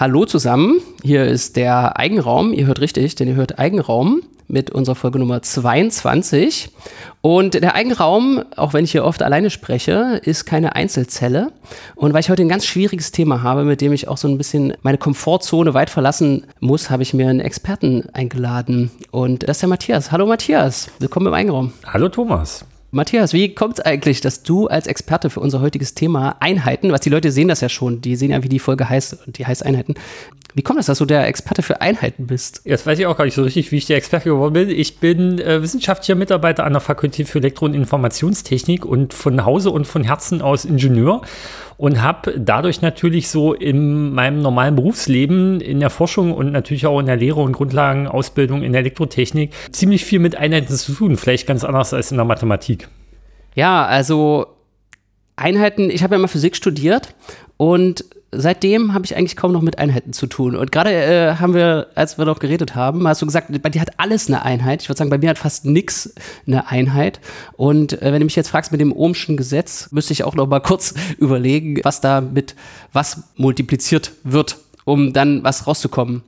Hallo zusammen, hier ist der Eigenraum. Ihr hört richtig, denn ihr hört Eigenraum mit unserer Folge Nummer 22. Und der Eigenraum, auch wenn ich hier oft alleine spreche, ist keine Einzelzelle. Und weil ich heute ein ganz schwieriges Thema habe, mit dem ich auch so ein bisschen meine Komfortzone weit verlassen muss, habe ich mir einen Experten eingeladen. Und das ist der Matthias. Hallo Matthias, willkommen im Eigenraum. Hallo Thomas. Matthias, wie kommt es eigentlich, dass du als Experte für unser heutiges Thema Einheiten, was die Leute sehen das ja schon, die sehen ja, wie die Folge heißt, die heißt Einheiten. Wie kommt es, dass du der Experte für Einheiten bist? Jetzt weiß ich auch gar nicht so richtig, wie ich der Experte geworden bin. Ich bin äh, wissenschaftlicher Mitarbeiter an der Fakultät für Elektro- und Informationstechnik und von Hause und von Herzen aus Ingenieur und habe dadurch natürlich so in meinem normalen Berufsleben in der Forschung und natürlich auch in der Lehre und Grundlagenausbildung in der Elektrotechnik ziemlich viel mit Einheiten zu tun, vielleicht ganz anders als in der Mathematik. Ja, also Einheiten, ich habe ja mal Physik studiert und seitdem habe ich eigentlich kaum noch mit Einheiten zu tun. Und gerade äh, haben wir, als wir noch geredet haben, hast du gesagt, bei dir hat alles eine Einheit. Ich würde sagen, bei mir hat fast nichts eine Einheit. Und äh, wenn du mich jetzt fragst mit dem Ohmschen Gesetz, müsste ich auch noch mal kurz überlegen, was da mit was multipliziert wird, um dann was rauszukommen.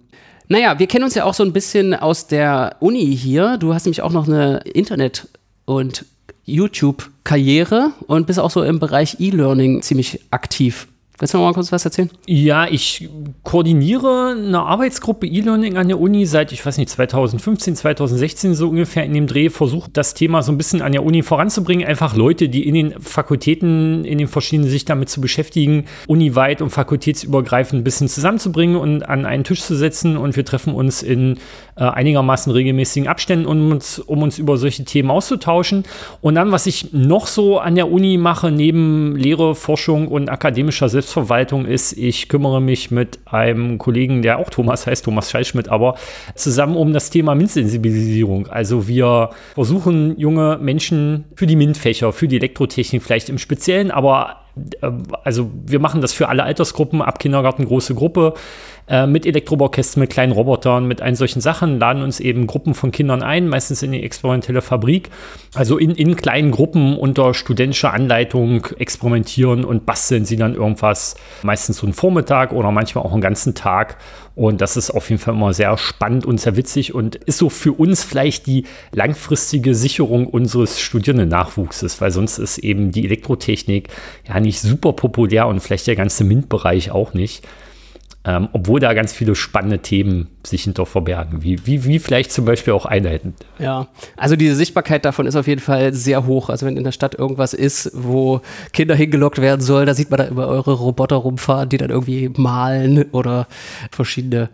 Naja, wir kennen uns ja auch so ein bisschen aus der Uni hier. Du hast nämlich auch noch eine Internet- und YouTube-Karriere und bist auch so im Bereich E-Learning ziemlich aktiv. Willst du noch mal kurz was erzählen? Ja, ich koordiniere eine Arbeitsgruppe E-Learning an der Uni seit, ich weiß nicht, 2015, 2016 so ungefähr in dem Dreh, versuche das Thema so ein bisschen an der Uni voranzubringen. Einfach Leute, die in den Fakultäten, in den verschiedenen sich damit zu beschäftigen, uniweit und fakultätsübergreifend ein bisschen zusammenzubringen und an einen Tisch zu setzen. Und wir treffen uns in äh, einigermaßen regelmäßigen Abständen, um uns, um uns über solche Themen auszutauschen. Und dann, was ich noch so an der Uni mache, neben Lehre, Forschung und akademischer Selbst Selbstverwaltung ist, ich kümmere mich mit einem Kollegen, der auch Thomas heißt, Thomas Scheischmidt, aber zusammen um das Thema MINT-Sensibilisierung. Also wir versuchen junge Menschen für die MINT-Fächer, für die Elektrotechnik vielleicht im Speziellen, aber äh, also wir machen das für alle Altersgruppen, ab Kindergarten große Gruppe, äh, mit Elektrobaukästen, mit kleinen Robotern, mit allen solchen Sachen, laden uns eben Gruppen von Kindern ein, meistens in die experimentelle Fabrik. Also in, in kleinen Gruppen unter studentischer Anleitung experimentieren und basteln sie dann irgendwas, meistens so einen Vormittag oder manchmal auch einen ganzen Tag. Und das ist auf jeden Fall immer sehr spannend und sehr witzig und ist so für uns vielleicht die langfristige Sicherung unseres Studierenden-Nachwuchses, weil sonst ist eben die Elektrotechnik ja nicht super populär und vielleicht der ganze MINT-Bereich auch nicht. Ähm, obwohl da ganz viele spannende Themen sich hinter verbergen, wie, wie, wie vielleicht zum Beispiel auch Einheiten. Ja, also diese Sichtbarkeit davon ist auf jeden Fall sehr hoch. Also wenn in der Stadt irgendwas ist, wo Kinder hingelockt werden sollen, da sieht man da über eure Roboter rumfahren, die dann irgendwie malen oder verschiedene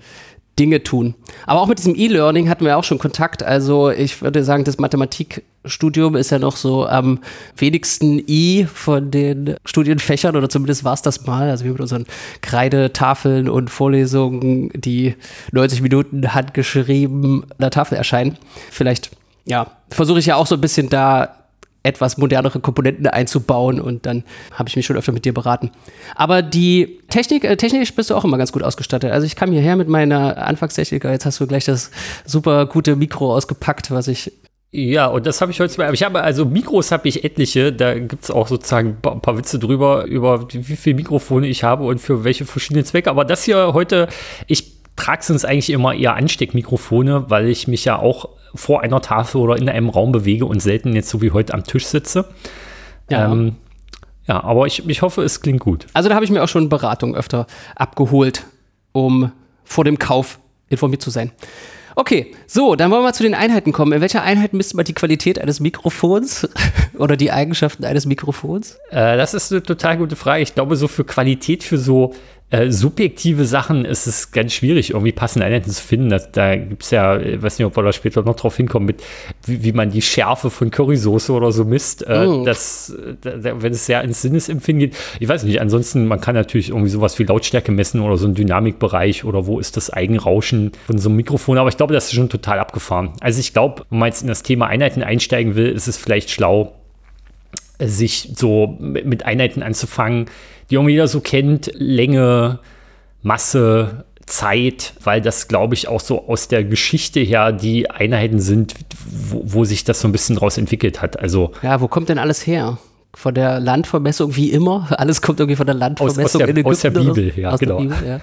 Dinge tun. Aber auch mit diesem E-Learning hatten wir auch schon Kontakt. Also ich würde sagen, das Mathematikstudium ist ja noch so am wenigsten I von den Studienfächern oder zumindest war es das mal. Also wir mit unseren Kreidetafeln und Vorlesungen, die 90 Minuten handgeschrieben an der Tafel erscheinen. Vielleicht, ja, versuche ich ja auch so ein bisschen da etwas modernere Komponenten einzubauen und dann habe ich mich schon öfter mit dir beraten. Aber die Technik, äh, technisch bist du auch immer ganz gut ausgestattet. Also ich kam hierher mit meiner Anfangstechnik, jetzt hast du gleich das super gute Mikro ausgepackt, was ich ja, und das habe ich heute mal. Ich habe also Mikros habe ich etliche. Da gibt es auch sozusagen ein paar Witze drüber, über wie viele Mikrofone ich habe und für welche verschiedenen Zwecke. Aber das hier heute, ich trage sonst eigentlich immer eher Ansteckmikrofone, weil ich mich ja auch vor einer Tafel oder in einem Raum bewege und selten jetzt so wie heute am Tisch sitze. Ja. Ähm, ja, aber ich, ich hoffe, es klingt gut. Also da habe ich mir auch schon Beratung öfter abgeholt, um vor dem Kauf informiert zu sein. Okay, so, dann wollen wir mal zu den Einheiten kommen. In welcher Einheit misst man die Qualität eines Mikrofons oder die Eigenschaften eines Mikrofons? Äh, das ist eine total gute Frage. Ich glaube, so für Qualität, für so äh, subjektive Sachen ist es ganz schwierig, irgendwie passende Einheiten zu finden. Das, da gibt es ja, ich weiß nicht, ob wir da später noch drauf hinkommen, mit wie, wie man die Schärfe von Currysoße oder so misst. Äh, mm. das, da, wenn es sehr ins Sinnesempfinden geht. Ich weiß nicht, ansonsten, man kann natürlich irgendwie sowas wie Lautstärke messen oder so einen Dynamikbereich oder wo ist das Eigenrauschen von so einem Mikrofon. Aber ich glaube, das ist schon total abgefahren. Also ich glaube, wenn man jetzt in das Thema Einheiten einsteigen will, ist es vielleicht schlau, sich so mit Einheiten anzufangen, die irgendwie jeder so kennt, Länge, Masse, Zeit, weil das, glaube ich, auch so aus der Geschichte her die Einheiten sind, wo, wo, sich das so ein bisschen draus entwickelt hat. Also ja, wo kommt denn alles her? von der Landvermessung, wie immer. Alles kommt irgendwie von der Landvermessung aus, aus der, in Ägypten. Aus der Bibel, ja, aus genau. Bibel, ja.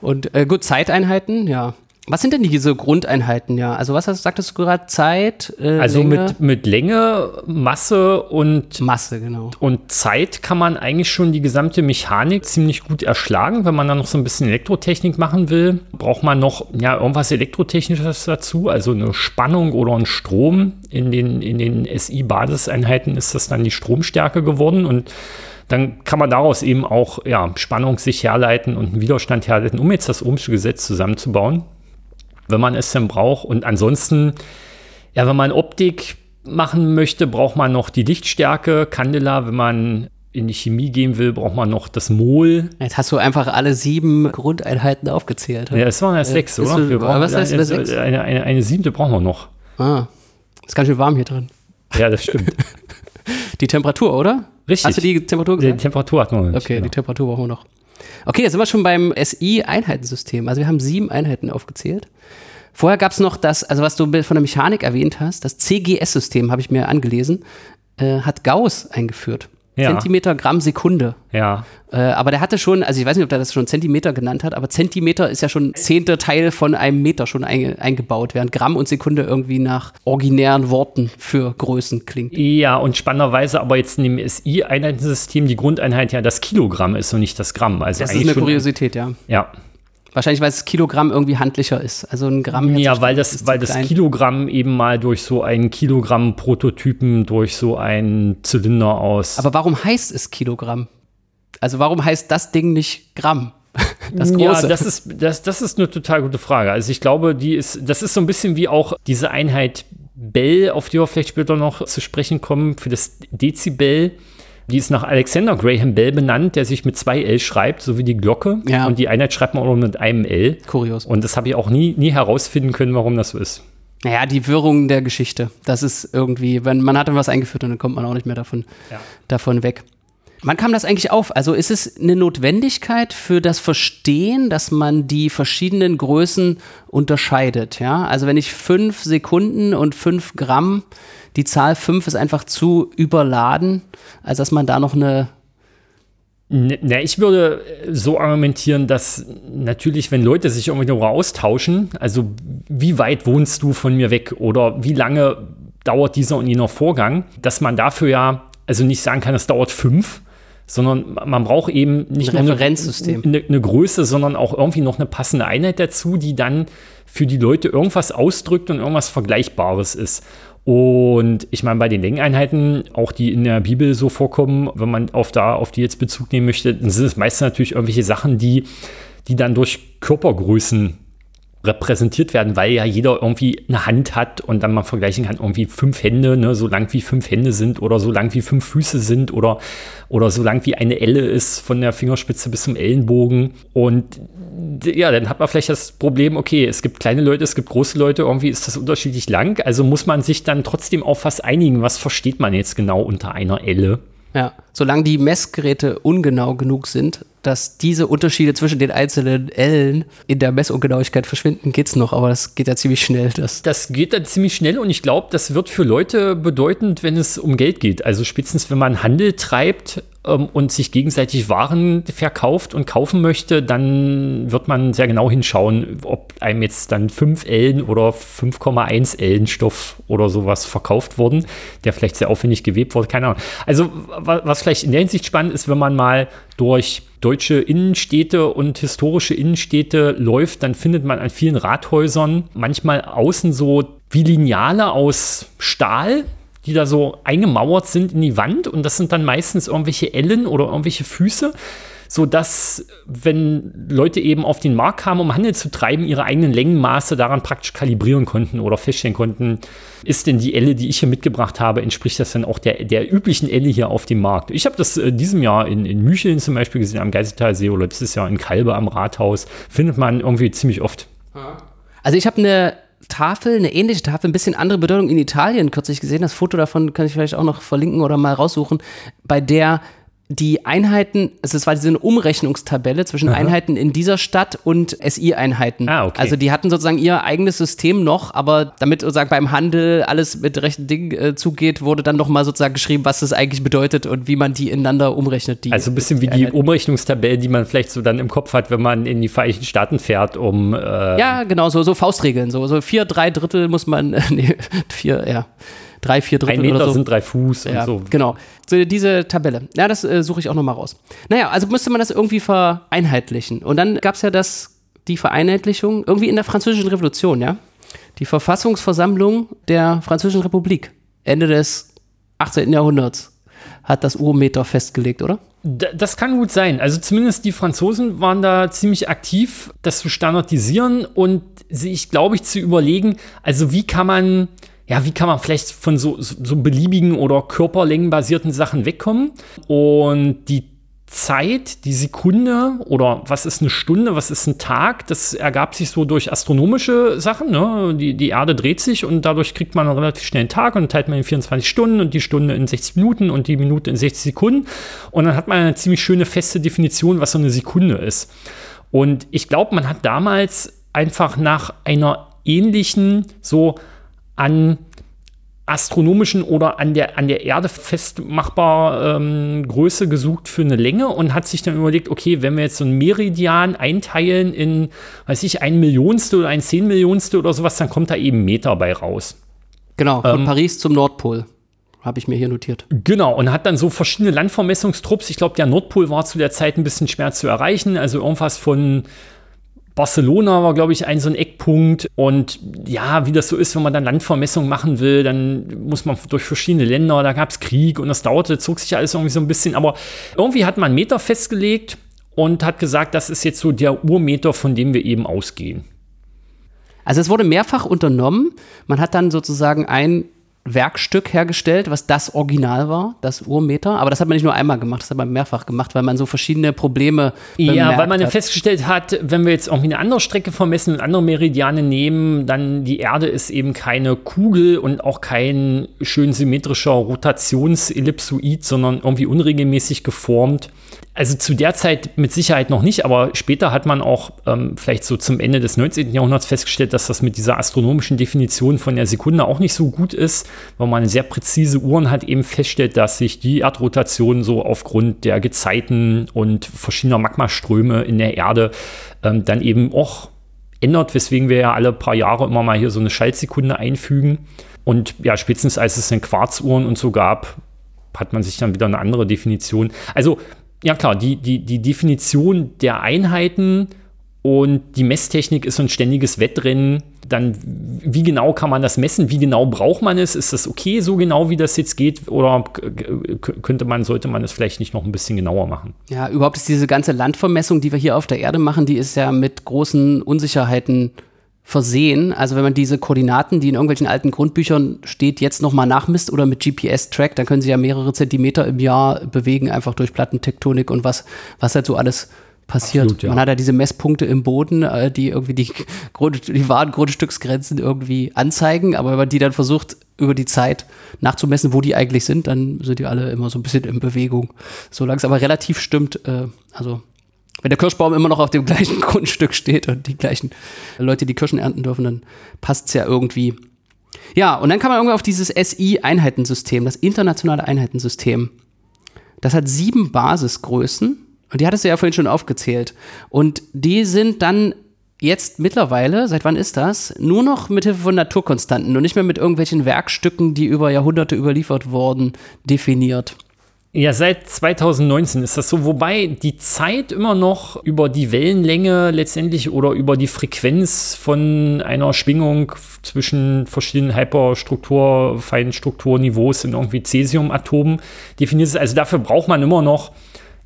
Und äh, gut, Zeiteinheiten, ja. Was sind denn diese Grundeinheiten, ja? Also was hast, sagtest du gerade? Zeit, äh, Also Länge? Mit, mit Länge, Masse und Masse, genau. Und Zeit kann man eigentlich schon die gesamte Mechanik ziemlich gut erschlagen. Wenn man dann noch so ein bisschen Elektrotechnik machen will, braucht man noch ja, irgendwas Elektrotechnisches dazu, also eine Spannung oder ein Strom. In den, in den SI-Basiseinheiten ist das dann die Stromstärke geworden und dann kann man daraus eben auch ja, Spannung sich herleiten und einen Widerstand herleiten, um jetzt das Ohmsche Gesetz zusammenzubauen wenn man es denn braucht. Und ansonsten, ja, wenn man Optik machen möchte, braucht man noch die Lichtstärke, Candela. Wenn man in die Chemie gehen will, braucht man noch das Mol. Jetzt hast du einfach alle sieben Grundeinheiten aufgezählt. Ja, es waren ja sechs, oder? Ist, wir brauchen was heißt eine, sechs? Eine, eine, eine, siebte brauchen wir noch. Ah, ist ganz schön warm hier drin. Ja, das stimmt. die Temperatur, oder? Richtig. Hast du die Temperatur gesagt? Die Temperatur hat man nicht. Okay, genau. die Temperatur brauchen wir noch. Okay, jetzt sind wir schon beim SI-Einheitensystem. Also wir haben sieben Einheiten aufgezählt. Vorher gab es noch das, also was du von der Mechanik erwähnt hast, das CGS-System, habe ich mir angelesen, äh, hat Gauss eingeführt. Ja. Zentimeter, Gramm, Sekunde. Ja. Äh, aber der hatte schon, also ich weiß nicht, ob der das schon Zentimeter genannt hat, aber Zentimeter ist ja schon zehnter Teil von einem Meter schon ein, eingebaut, während Gramm und Sekunde irgendwie nach originären Worten für Größen klingt. Ja, und spannenderweise aber jetzt in dem SI-Einheitensystem die Grundeinheit ja das Kilogramm ist und nicht das Gramm. Also das ist eine Kuriosität, ja. Ja. Wahrscheinlich, weil das Kilogramm irgendwie handlicher ist. Also ein Gramm. Ja, weil das, weil das Kilogramm eben mal durch so einen Kilogramm-Prototypen, durch so einen Zylinder aus. Aber warum heißt es Kilogramm? Also warum heißt das Ding nicht Gramm? Das große. Ja, das ist, das, das ist eine total gute Frage. Also ich glaube, die ist, das ist so ein bisschen wie auch diese Einheit Bell, auf die wir vielleicht später noch zu sprechen kommen, für das Dezibel. Die ist nach Alexander Graham Bell benannt, der sich mit zwei L schreibt, so wie die Glocke. Ja. Und die Einheit schreibt man auch mit einem L. Kurios. Und das habe ich auch nie, nie herausfinden können, warum das so ist. Naja, die Wirrung der Geschichte. Das ist irgendwie, wenn man hat dann was eingeführt und dann kommt man auch nicht mehr davon, ja. davon weg. Wann kam das eigentlich auf? Also ist es eine Notwendigkeit für das Verstehen, dass man die verschiedenen Größen unterscheidet? Ja, also wenn ich fünf Sekunden und fünf Gramm die Zahl 5 ist einfach zu überladen, als dass man da noch eine na, ich würde so argumentieren, dass natürlich, wenn Leute sich irgendwie darüber austauschen, also wie weit wohnst du von mir weg oder wie lange dauert dieser und jener Vorgang, dass man dafür ja also nicht sagen kann, es dauert fünf, sondern man braucht eben nicht ein Referenzsystem. Eine, eine, Größe, sondern auch irgendwie noch eine passende Einheit dazu, die dann für die Leute irgendwas ausdrückt und irgendwas Vergleichbares ist. Und ich meine, bei den Längeneinheiten, auch die in der Bibel so vorkommen, wenn man auf da, auf die jetzt Bezug nehmen möchte, dann sind es meistens natürlich irgendwelche Sachen, die, die dann durch Körpergrößen repräsentiert werden, weil ja jeder irgendwie eine Hand hat und dann man vergleichen kann, irgendwie fünf Hände, ne, so lang wie fünf Hände sind oder so lang wie fünf Füße sind oder, oder so lang wie eine Elle ist von der Fingerspitze bis zum Ellenbogen. Und ja, dann hat man vielleicht das Problem, okay, es gibt kleine Leute, es gibt große Leute, irgendwie ist das unterschiedlich lang. Also muss man sich dann trotzdem auf was einigen, was versteht man jetzt genau unter einer Elle. Ja, solange die Messgeräte ungenau genug sind, dass diese Unterschiede zwischen den einzelnen Ellen in der Messungenauigkeit verschwinden, geht es noch, aber das geht ja ziemlich schnell. Das, das geht dann ziemlich schnell und ich glaube, das wird für Leute bedeutend, wenn es um Geld geht. Also spätestens, wenn man Handel treibt ähm, und sich gegenseitig Waren verkauft und kaufen möchte, dann wird man sehr genau hinschauen, ob einem jetzt dann 5 Ellen oder 5,1 Ellen Stoff oder sowas verkauft wurden, der vielleicht sehr aufwendig gewebt wurde, keine Ahnung. Also was vielleicht in der Hinsicht spannend ist, wenn man mal durch deutsche Innenstädte und historische Innenstädte läuft, dann findet man an vielen Rathäusern manchmal außen so wie Lineale aus Stahl, die da so eingemauert sind in die Wand und das sind dann meistens irgendwelche Ellen oder irgendwelche Füße, sodass, wenn Leute eben auf den Markt kamen, um Handel zu treiben, ihre eigenen Längenmaße daran praktisch kalibrieren konnten oder feststellen konnten, ist denn die Elle, die ich hier mitgebracht habe, entspricht das dann auch der, der üblichen Elle hier auf dem Markt. Ich habe das äh, diesem Jahr in, in Mücheln zum Beispiel gesehen, am Geiseltalsee oder dieses Jahr in Kalbe am Rathaus, findet man irgendwie ziemlich oft. Also ich habe eine Tafel, eine ähnliche Tafel, ein bisschen andere Bedeutung in Italien kürzlich gesehen. Das Foto davon kann ich vielleicht auch noch verlinken oder mal raussuchen, bei der die Einheiten, also es war diese Umrechnungstabelle zwischen Aha. Einheiten in dieser Stadt und SI-Einheiten. Ah, okay. Also die hatten sozusagen ihr eigenes System noch, aber damit sozusagen beim Handel alles mit rechten Dingen äh, zugeht, wurde dann nochmal sozusagen geschrieben, was das eigentlich bedeutet und wie man die ineinander umrechnet. Die, also ein bisschen wie die Umrechnungstabelle, die man vielleicht so dann im Kopf hat, wenn man in die Vereinigten Staaten fährt, um äh Ja, genau, so, so Faustregeln. So, so vier, drei Drittel muss man, nee, vier, ja drei, vier Drittel. Ein Meter oder so. sind drei Fuß ja, und so. Genau. So, diese Tabelle. Ja, das äh, suche ich auch nochmal raus. Naja, also müsste man das irgendwie vereinheitlichen. Und dann gab es ja das, die Vereinheitlichung irgendwie in der Französischen Revolution, ja. Die Verfassungsversammlung der Französischen Republik, Ende des 18. Jahrhunderts, hat das Urmeter festgelegt, oder? Das kann gut sein. Also zumindest die Franzosen waren da ziemlich aktiv, das zu standardisieren und sich, glaube ich, zu überlegen, also wie kann man ja, wie kann man vielleicht von so, so beliebigen oder körperlängenbasierten Sachen wegkommen? Und die Zeit, die Sekunde oder was ist eine Stunde, was ist ein Tag, das ergab sich so durch astronomische Sachen. Ne? Die, die Erde dreht sich und dadurch kriegt man einen relativ schnellen Tag und teilt man in 24 Stunden und die Stunde in 60 Minuten und die Minute in 60 Sekunden. Und dann hat man eine ziemlich schöne feste Definition, was so eine Sekunde ist. Und ich glaube, man hat damals einfach nach einer ähnlichen, so an astronomischen oder an der, an der Erde festmachbar ähm, Größe gesucht für eine Länge und hat sich dann überlegt, okay, wenn wir jetzt so einen Meridian einteilen in, weiß ich, ein Millionstel oder ein Zehnmillionstel oder sowas, dann kommt da eben Meter bei raus. Genau, von ähm, Paris zum Nordpol. Habe ich mir hier notiert. Genau, und hat dann so verschiedene Landvermessungstrupps. Ich glaube, der Nordpol war zu der Zeit ein bisschen schwer zu erreichen. Also irgendwas von Barcelona war, glaube ich, ein so ein Eckpunkt. Und ja, wie das so ist, wenn man dann Landvermessung machen will, dann muss man durch verschiedene Länder, da gab es Krieg und das dauerte, zog sich alles irgendwie so ein bisschen. Aber irgendwie hat man einen Meter festgelegt und hat gesagt, das ist jetzt so der Urmeter, von dem wir eben ausgehen. Also es wurde mehrfach unternommen. Man hat dann sozusagen ein Werkstück hergestellt, was das Original war, das Urmeter. Aber das hat man nicht nur einmal gemacht, das hat man mehrfach gemacht, weil man so verschiedene Probleme Ja, weil man dann festgestellt hat, wenn wir jetzt irgendwie eine andere Strecke vermessen und andere Meridiane nehmen, dann die Erde ist eben keine Kugel und auch kein schön symmetrischer Rotationsellipsoid, sondern irgendwie unregelmäßig geformt. Also zu der Zeit mit Sicherheit noch nicht, aber später hat man auch ähm, vielleicht so zum Ende des 19. Jahrhunderts festgestellt, dass das mit dieser astronomischen Definition von der Sekunde auch nicht so gut ist, weil man sehr präzise Uhren hat, eben feststellt, dass sich die Erdrotation so aufgrund der Gezeiten und verschiedener Magmaströme in der Erde ähm, dann eben auch ändert, weswegen wir ja alle paar Jahre immer mal hier so eine Schaltsekunde einfügen. Und ja, spätestens als es dann Quarzuhren und so gab, hat man sich dann wieder eine andere Definition. Also ja klar, die, die, die Definition der Einheiten und die Messtechnik ist so ein ständiges Wettrennen. Dann, wie genau kann man das messen? Wie genau braucht man es? Ist das okay, so genau wie das jetzt geht? Oder könnte man, sollte man es vielleicht nicht noch ein bisschen genauer machen? Ja, überhaupt ist diese ganze Landvermessung, die wir hier auf der Erde machen, die ist ja mit großen Unsicherheiten versehen. Also wenn man diese Koordinaten, die in irgendwelchen alten Grundbüchern steht, jetzt nochmal nachmisst oder mit GPS trackt, dann können sie ja mehrere Zentimeter im Jahr bewegen, einfach durch Plattentektonik und was, was halt so alles passiert. Absolut, ja. Man hat ja diese Messpunkte im Boden, äh, die irgendwie die, Grund, die wahren Grundstücksgrenzen irgendwie anzeigen, aber wenn man die dann versucht, über die Zeit nachzumessen, wo die eigentlich sind, dann sind die alle immer so ein bisschen in Bewegung. Solange es aber relativ stimmt, äh, also wenn der Kirschbaum immer noch auf dem gleichen Grundstück steht und die gleichen Leute die Kirschen ernten dürfen, dann passt es ja irgendwie. Ja, und dann kam man irgendwie auf dieses SI-Einheitensystem, das internationale Einheitensystem. Das hat sieben Basisgrößen und die hattest du ja vorhin schon aufgezählt. Und die sind dann jetzt mittlerweile, seit wann ist das, nur noch mit Hilfe von Naturkonstanten und nicht mehr mit irgendwelchen Werkstücken, die über Jahrhunderte überliefert wurden, definiert. Ja, seit 2019 ist das so, wobei die Zeit immer noch über die Wellenlänge letztendlich oder über die Frequenz von einer Schwingung zwischen verschiedenen Hyperstruktur, Feinstrukturniveaus in irgendwie Cäsiumatomen definiert ist. Also dafür braucht man immer noch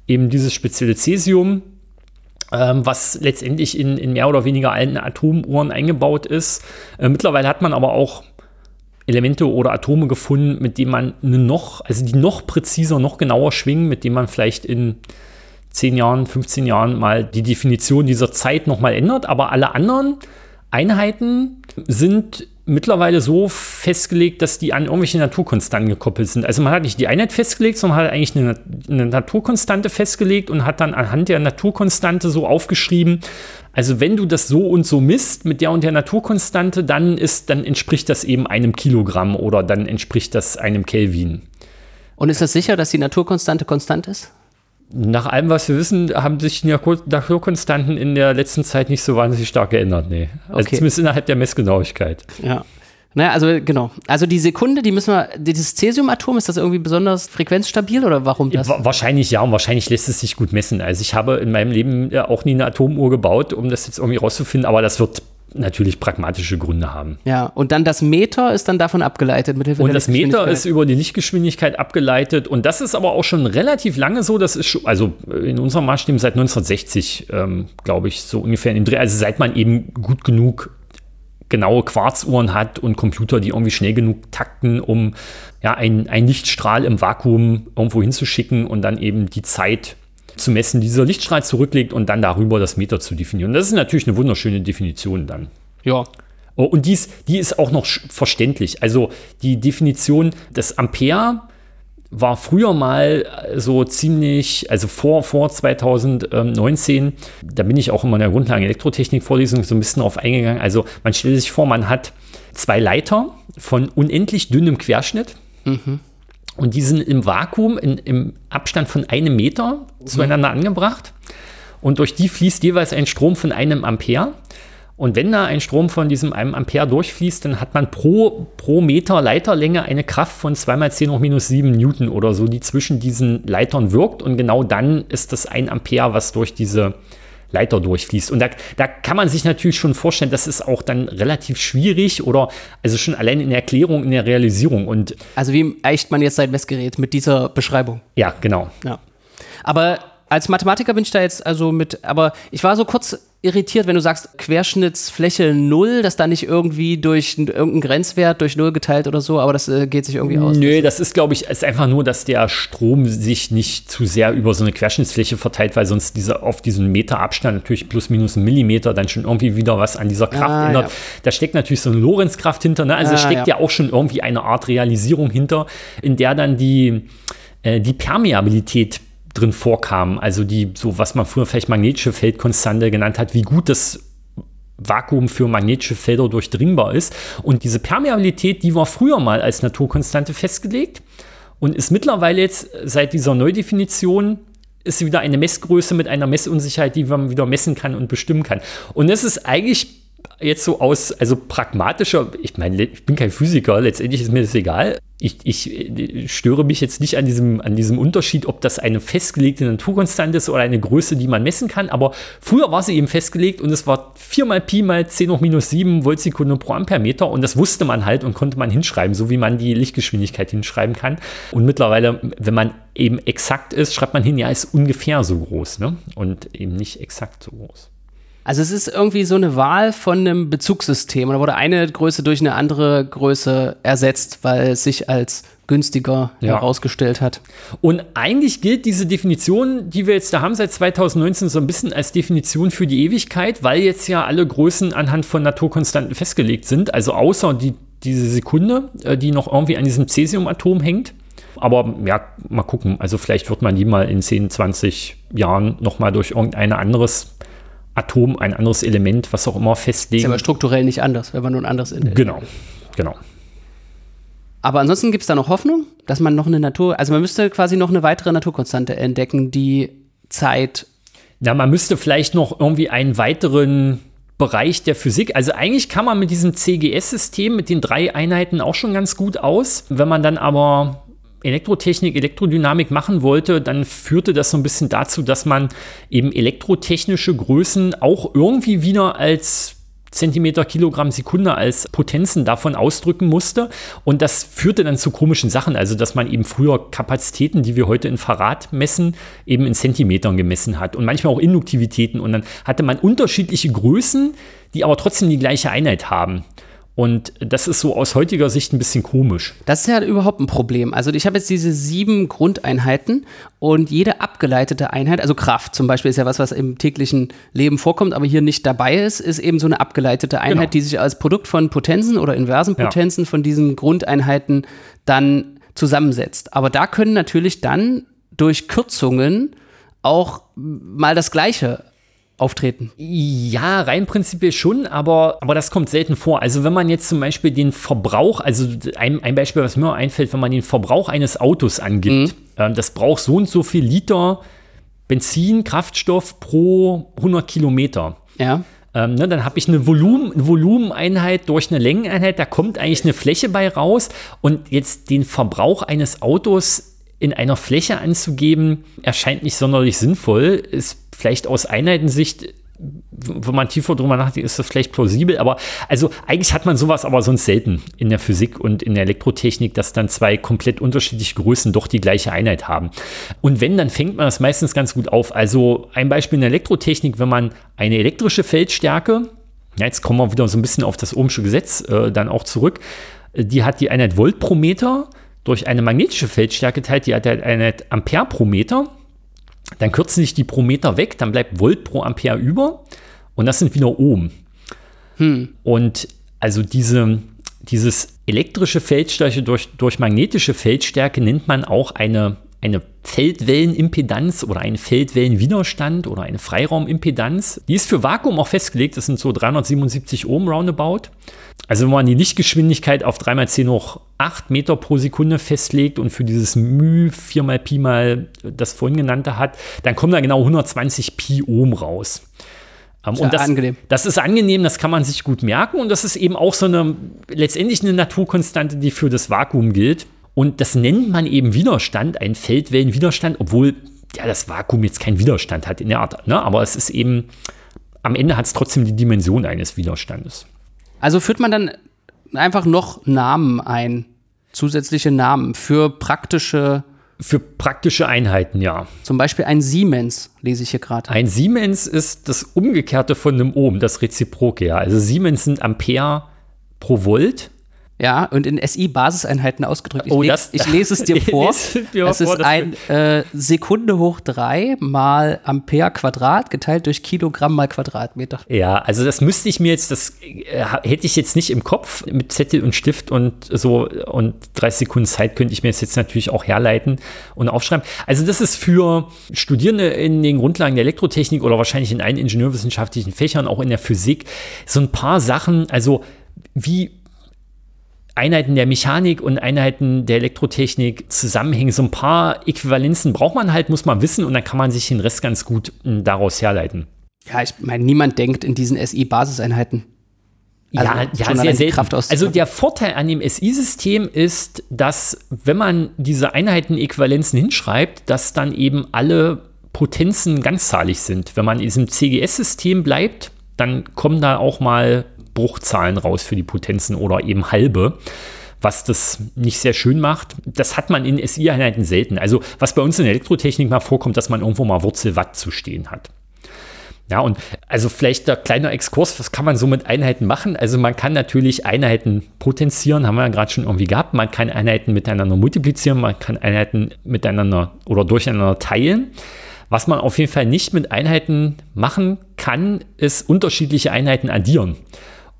eben dieses spezielle Cäsium, ähm, was letztendlich in, in mehr oder weniger allen Atomuhren eingebaut ist. Äh, mittlerweile hat man aber auch Elemente oder Atome gefunden, mit denen man eine noch, also die noch präziser, noch genauer schwingen, mit denen man vielleicht in 10 Jahren, 15 Jahren mal die Definition dieser Zeit nochmal ändert. Aber alle anderen Einheiten sind mittlerweile so festgelegt, dass die an irgendwelche Naturkonstanten gekoppelt sind. Also man hat nicht die Einheit festgelegt, sondern hat eigentlich eine, eine Naturkonstante festgelegt und hat dann anhand der Naturkonstante so aufgeschrieben, also wenn du das so und so misst mit der und der Naturkonstante, dann ist, dann entspricht das eben einem Kilogramm oder dann entspricht das einem Kelvin. Und ist das sicher, dass die Naturkonstante konstant ist? Nach allem, was wir wissen, haben sich die Naturkonstanten in der letzten Zeit nicht so wahnsinnig stark geändert. Nee. Also Okay. zumindest innerhalb der Messgenauigkeit. Ja. Naja, also genau. Also die Sekunde, die müssen wir, dieses Cäsiumatom, ist das irgendwie besonders frequenzstabil oder warum das? Wa- Wahrscheinlich ja und wahrscheinlich lässt es sich gut messen. Also ich habe in meinem Leben ja auch nie eine Atomuhr gebaut, um das jetzt irgendwie rauszufinden, aber das wird natürlich pragmatische Gründe haben. Ja, und dann das Meter ist dann davon abgeleitet mit Hilfe Und das Meter ist über die Lichtgeschwindigkeit abgeleitet und das ist aber auch schon relativ lange so. Das ist schon, also in unserem Maßstäben seit 1960, ähm, glaube ich, so ungefähr in dem Dreh. Also seit man eben gut genug genaue Quarzuhren hat und Computer, die irgendwie schnell genug takten, um ja, einen Lichtstrahl im Vakuum irgendwo hinzuschicken und dann eben die Zeit zu messen, die dieser Lichtstrahl zurücklegt und dann darüber das Meter zu definieren. Das ist natürlich eine wunderschöne Definition dann. Ja. Oh, und dies, die ist auch noch verständlich. Also die Definition des Ampere war früher mal äh, so ziemlich, also vor, vor 2019, da bin ich auch immer in der Grundlagen Elektrotechnik-Vorlesung so ein bisschen drauf eingegangen. Also man stellt sich vor, man hat zwei Leiter von unendlich dünnem Querschnitt. Und die sind im Vakuum in, im Abstand von einem Meter zueinander angebracht. Und durch die fließt jeweils ein Strom von einem Ampere. Und wenn da ein Strom von diesem einem Ampere durchfließt, dann hat man pro, pro Meter Leiterlänge eine Kraft von 2 mal 10 hoch minus 7 Newton oder so, die zwischen diesen Leitern wirkt. Und genau dann ist das ein Ampere, was durch diese Leiter durchfließt. Und da, da kann man sich natürlich schon vorstellen, das ist auch dann relativ schwierig oder also schon allein in der Erklärung, in der Realisierung. Und Also wie eicht man jetzt sein Messgerät mit dieser Beschreibung? ja, genau. Ja. Aber als Mathematiker bin ich da jetzt also mit, aber ich war so kurz irritiert, wenn du sagst Querschnittsfläche 0, dass da nicht irgendwie durch irgendeinen Grenzwert durch 0 geteilt oder so, aber das äh, geht sich irgendwie aus. Nö, das ist, glaube ich, ist einfach nur, dass der Strom sich nicht zu sehr über so eine Querschnittsfläche verteilt, weil sonst diese, auf diesen Meter Abstand natürlich plus minus ein Millimeter dann schon irgendwie wieder was an dieser Kraft Ah, ändert. ja. Da steckt natürlich so eine Lorenzkraft hinter, ne? Also Ah, steckt ja. ja. auch schon irgendwie eine Art Realisierung hinter, in der dann die, äh, die Permeabilität drin vorkam, also die, so was man früher vielleicht magnetische Feldkonstante genannt hat, wie gut das Vakuum für magnetische Felder durchdringbar ist. Und diese Permeabilität, die war früher mal als Naturkonstante festgelegt und ist mittlerweile jetzt seit dieser Neudefinition ist wieder eine Messgröße mit einer Messunsicherheit, die man wieder messen kann und bestimmen kann. Und das ist eigentlich jetzt so aus, also pragmatischer, ich meine, ich bin kein Physiker, letztendlich ist mir das egal. Ich, ich äh, störe mich jetzt nicht an diesem, an diesem Unterschied, ob das eine festgelegte Naturkonstante ist oder eine Größe, die man messen kann. Aber früher war sie eben festgelegt und es war 4 mal Pi mal 10 hoch minus 7 Voltsekunde pro Ampermeter und das wusste man halt und konnte man hinschreiben, so wie man die Lichtgeschwindigkeit hinschreiben kann. Und mittlerweile, wenn man eben exakt ist, schreibt man hin, ja, ist ungefähr so groß ne? und eben nicht exakt so groß. Also es ist irgendwie so eine Wahl von einem Bezugssystem. Und da wurde eine Größe durch eine andere Größe ersetzt, weil es sich als günstiger Ja. herausgestellt hat. Und eigentlich gilt diese Definition, die wir jetzt da haben seit 2019, so ein bisschen als Definition für die Ewigkeit, weil jetzt ja alle Größen anhand von Naturkonstanten festgelegt sind. Also außer die, diese Sekunde, äh, die noch irgendwie an diesem Cäsiumatom hängt. Aber ja, mal gucken. Also vielleicht wird man die mal in 10, 20 Jahren nochmal durch irgendein anderes Atom, ein anderes Element, was auch immer Ist festlegen. aber strukturell nicht anders, wenn man nur ein anderes in genau, genau. Aber ansonsten gibt es da noch Hoffnung, dass man noch eine Natur, also man müsste quasi noch eine weitere Naturkonstante entdecken, die Zeit. Na, man müsste vielleicht noch irgendwie einen weiteren Bereich der Physik, also eigentlich kann man mit diesem CGS-System, mit den drei Einheiten auch schon ganz gut aus. Wenn man dann aber Elektrotechnik, Elektrodynamik machen wollte, dann führte das so ein bisschen dazu, dass man eben elektrotechnische Größen auch irgendwie wieder als Zentimeter, Kilogramm, Sekunde als Potenzen davon ausdrücken musste. Und das führte dann zu komischen Sachen. Also, dass man eben früher Kapazitäten, die wir heute in Farad messen, eben in Zentimetern gemessen hat. Und manchmal auch Induktivitäten. Und dann hatte man unterschiedliche Größen, die aber trotzdem die gleiche Einheit haben. Und das ist so aus heutiger Sicht ein bisschen komisch. Das ist ja überhaupt ein Problem. Also ich habe jetzt diese sieben Grundeinheiten und jede abgeleitete Einheit, also Kraft zum Beispiel ist ja was, was im täglichen Leben vorkommt, aber hier nicht dabei ist, ist eben so eine abgeleitete Einheit, genau. die sich als Produkt von Potenzen oder inversen Potenzen ja. von diesen Grundeinheiten dann zusammensetzt. Aber da können natürlich dann durch Kürzungen auch mal das Gleiche auftreten. Ja, rein prinzipiell schon, aber, aber das kommt selten vor. Also wenn man jetzt zum Beispiel den Verbrauch, also ein, ein Beispiel, was mir einfällt, wenn man den Verbrauch eines Autos angibt, mhm. äh, das braucht so und so viel Liter Benzin, Kraftstoff pro 100 Kilometer. Ja. Ähm, ne, dann habe ich eine Volumen, Volumeneinheit durch eine Längeneinheit, da kommt eigentlich eine Fläche bei raus und jetzt den Verbrauch eines Autos in einer Fläche anzugeben, erscheint nicht sonderlich sinnvoll, ist vielleicht aus Einheitensicht wenn man tiefer drüber nachdenkt, ist das vielleicht plausibel, aber also eigentlich hat man sowas aber sonst selten in der Physik und in der Elektrotechnik, dass dann zwei komplett unterschiedliche Größen doch die gleiche Einheit haben. Und wenn, dann fängt man das meistens ganz gut auf. Also ein Beispiel in der Elektrotechnik, wenn man eine elektrische Feldstärke, jetzt kommen wir wieder so ein bisschen auf das Ohmsche Gesetz äh, dann auch zurück, die hat die Einheit Volt pro Meter durch eine magnetische Feldstärke teilt, die hat eine Einheit Ampere pro Meter dann kürzen sich die pro Meter weg, dann bleibt Volt pro Ampere über und das sind wieder Ohm. Hm. Und also diese, dieses elektrische Feldstärke durch, durch magnetische Feldstärke nennt man auch eine, eine Feldwellenimpedanz oder einen Feldwellenwiderstand oder eine Freiraumimpedanz. Die ist für Vakuum auch festgelegt, das sind so 377 Ohm roundabout. Also wenn man die Lichtgeschwindigkeit auf 3x10 hoch 8 Meter pro Sekunde festlegt und für dieses μ 4 mal Pi mal das vorhin genannte hat, dann kommen da genau 120 Pi Ohm raus. Um, und das, angenehm. das ist angenehm, das kann man sich gut merken und das ist eben auch so eine letztendlich eine Naturkonstante, die für das Vakuum gilt. Und das nennt man eben Widerstand, ein Feldwellenwiderstand, obwohl ja das Vakuum jetzt keinen Widerstand hat in der Art. Ne? Aber es ist eben, am Ende hat es trotzdem die Dimension eines Widerstandes. Also führt man dann einfach noch Namen ein, zusätzliche Namen für praktische für praktische Einheiten, ja. Zum Beispiel ein Siemens, lese ich hier gerade. Ein Siemens ist das Umgekehrte von einem Ohm, das Reziproke, ja. Also Siemens sind Ampere pro Volt ja, und in SI-Basiseinheiten ausgedrückt. Ich, oh, das, ich lese es dir vor. Vor, ist ein äh, Sekunde hoch drei mal Ampere Quadrat geteilt durch Kilogramm mal Quadratmeter. Ja, also das müsste ich mir jetzt, das äh, hätte ich jetzt nicht im Kopf mit Zettel und Stift und so und 30 Sekunden Zeit könnte ich mir das jetzt natürlich auch herleiten und aufschreiben. Also das ist für Studierende in den Grundlagen der Elektrotechnik oder wahrscheinlich in allen ingenieurwissenschaftlichen Fächern, auch in der Physik, so ein paar Sachen, also wie Einheiten der Mechanik und Einheiten der Elektrotechnik zusammenhängen. So ein paar Äquivalenzen braucht man halt, muss man wissen und dann kann man sich den Rest ganz gut hm, daraus herleiten. Ja, ich meine, niemand denkt in diesen SI-Basiseinheiten. Also ja, ja sehr selten. also der Vorteil an dem SI-System ist, dass wenn man diese Einheiten-Äquivalenzen hinschreibt, dass dann eben alle Potenzen ganzzahlig sind. Wenn man in diesem CGS-System bleibt, dann kommen da auch mal Bruchzahlen raus für die Potenzen oder eben halbe was das nicht sehr schön macht. Das hat man in SI-Einheiten selten. Also was bei uns in der Elektrotechnik mal vorkommt, dass man irgendwo mal Wurzel Watt zu stehen hat. Ja, und also vielleicht der kleine Exkurs, was kann man so mit Einheiten machen? Also man kann natürlich Einheiten potenzieren, haben wir ja gerade schon irgendwie gehabt. Man kann Einheiten miteinander multiplizieren, man kann Einheiten miteinander oder durcheinander teilen. Was man auf jeden Fall nicht mit Einheiten machen kann, ist unterschiedliche Einheiten addieren.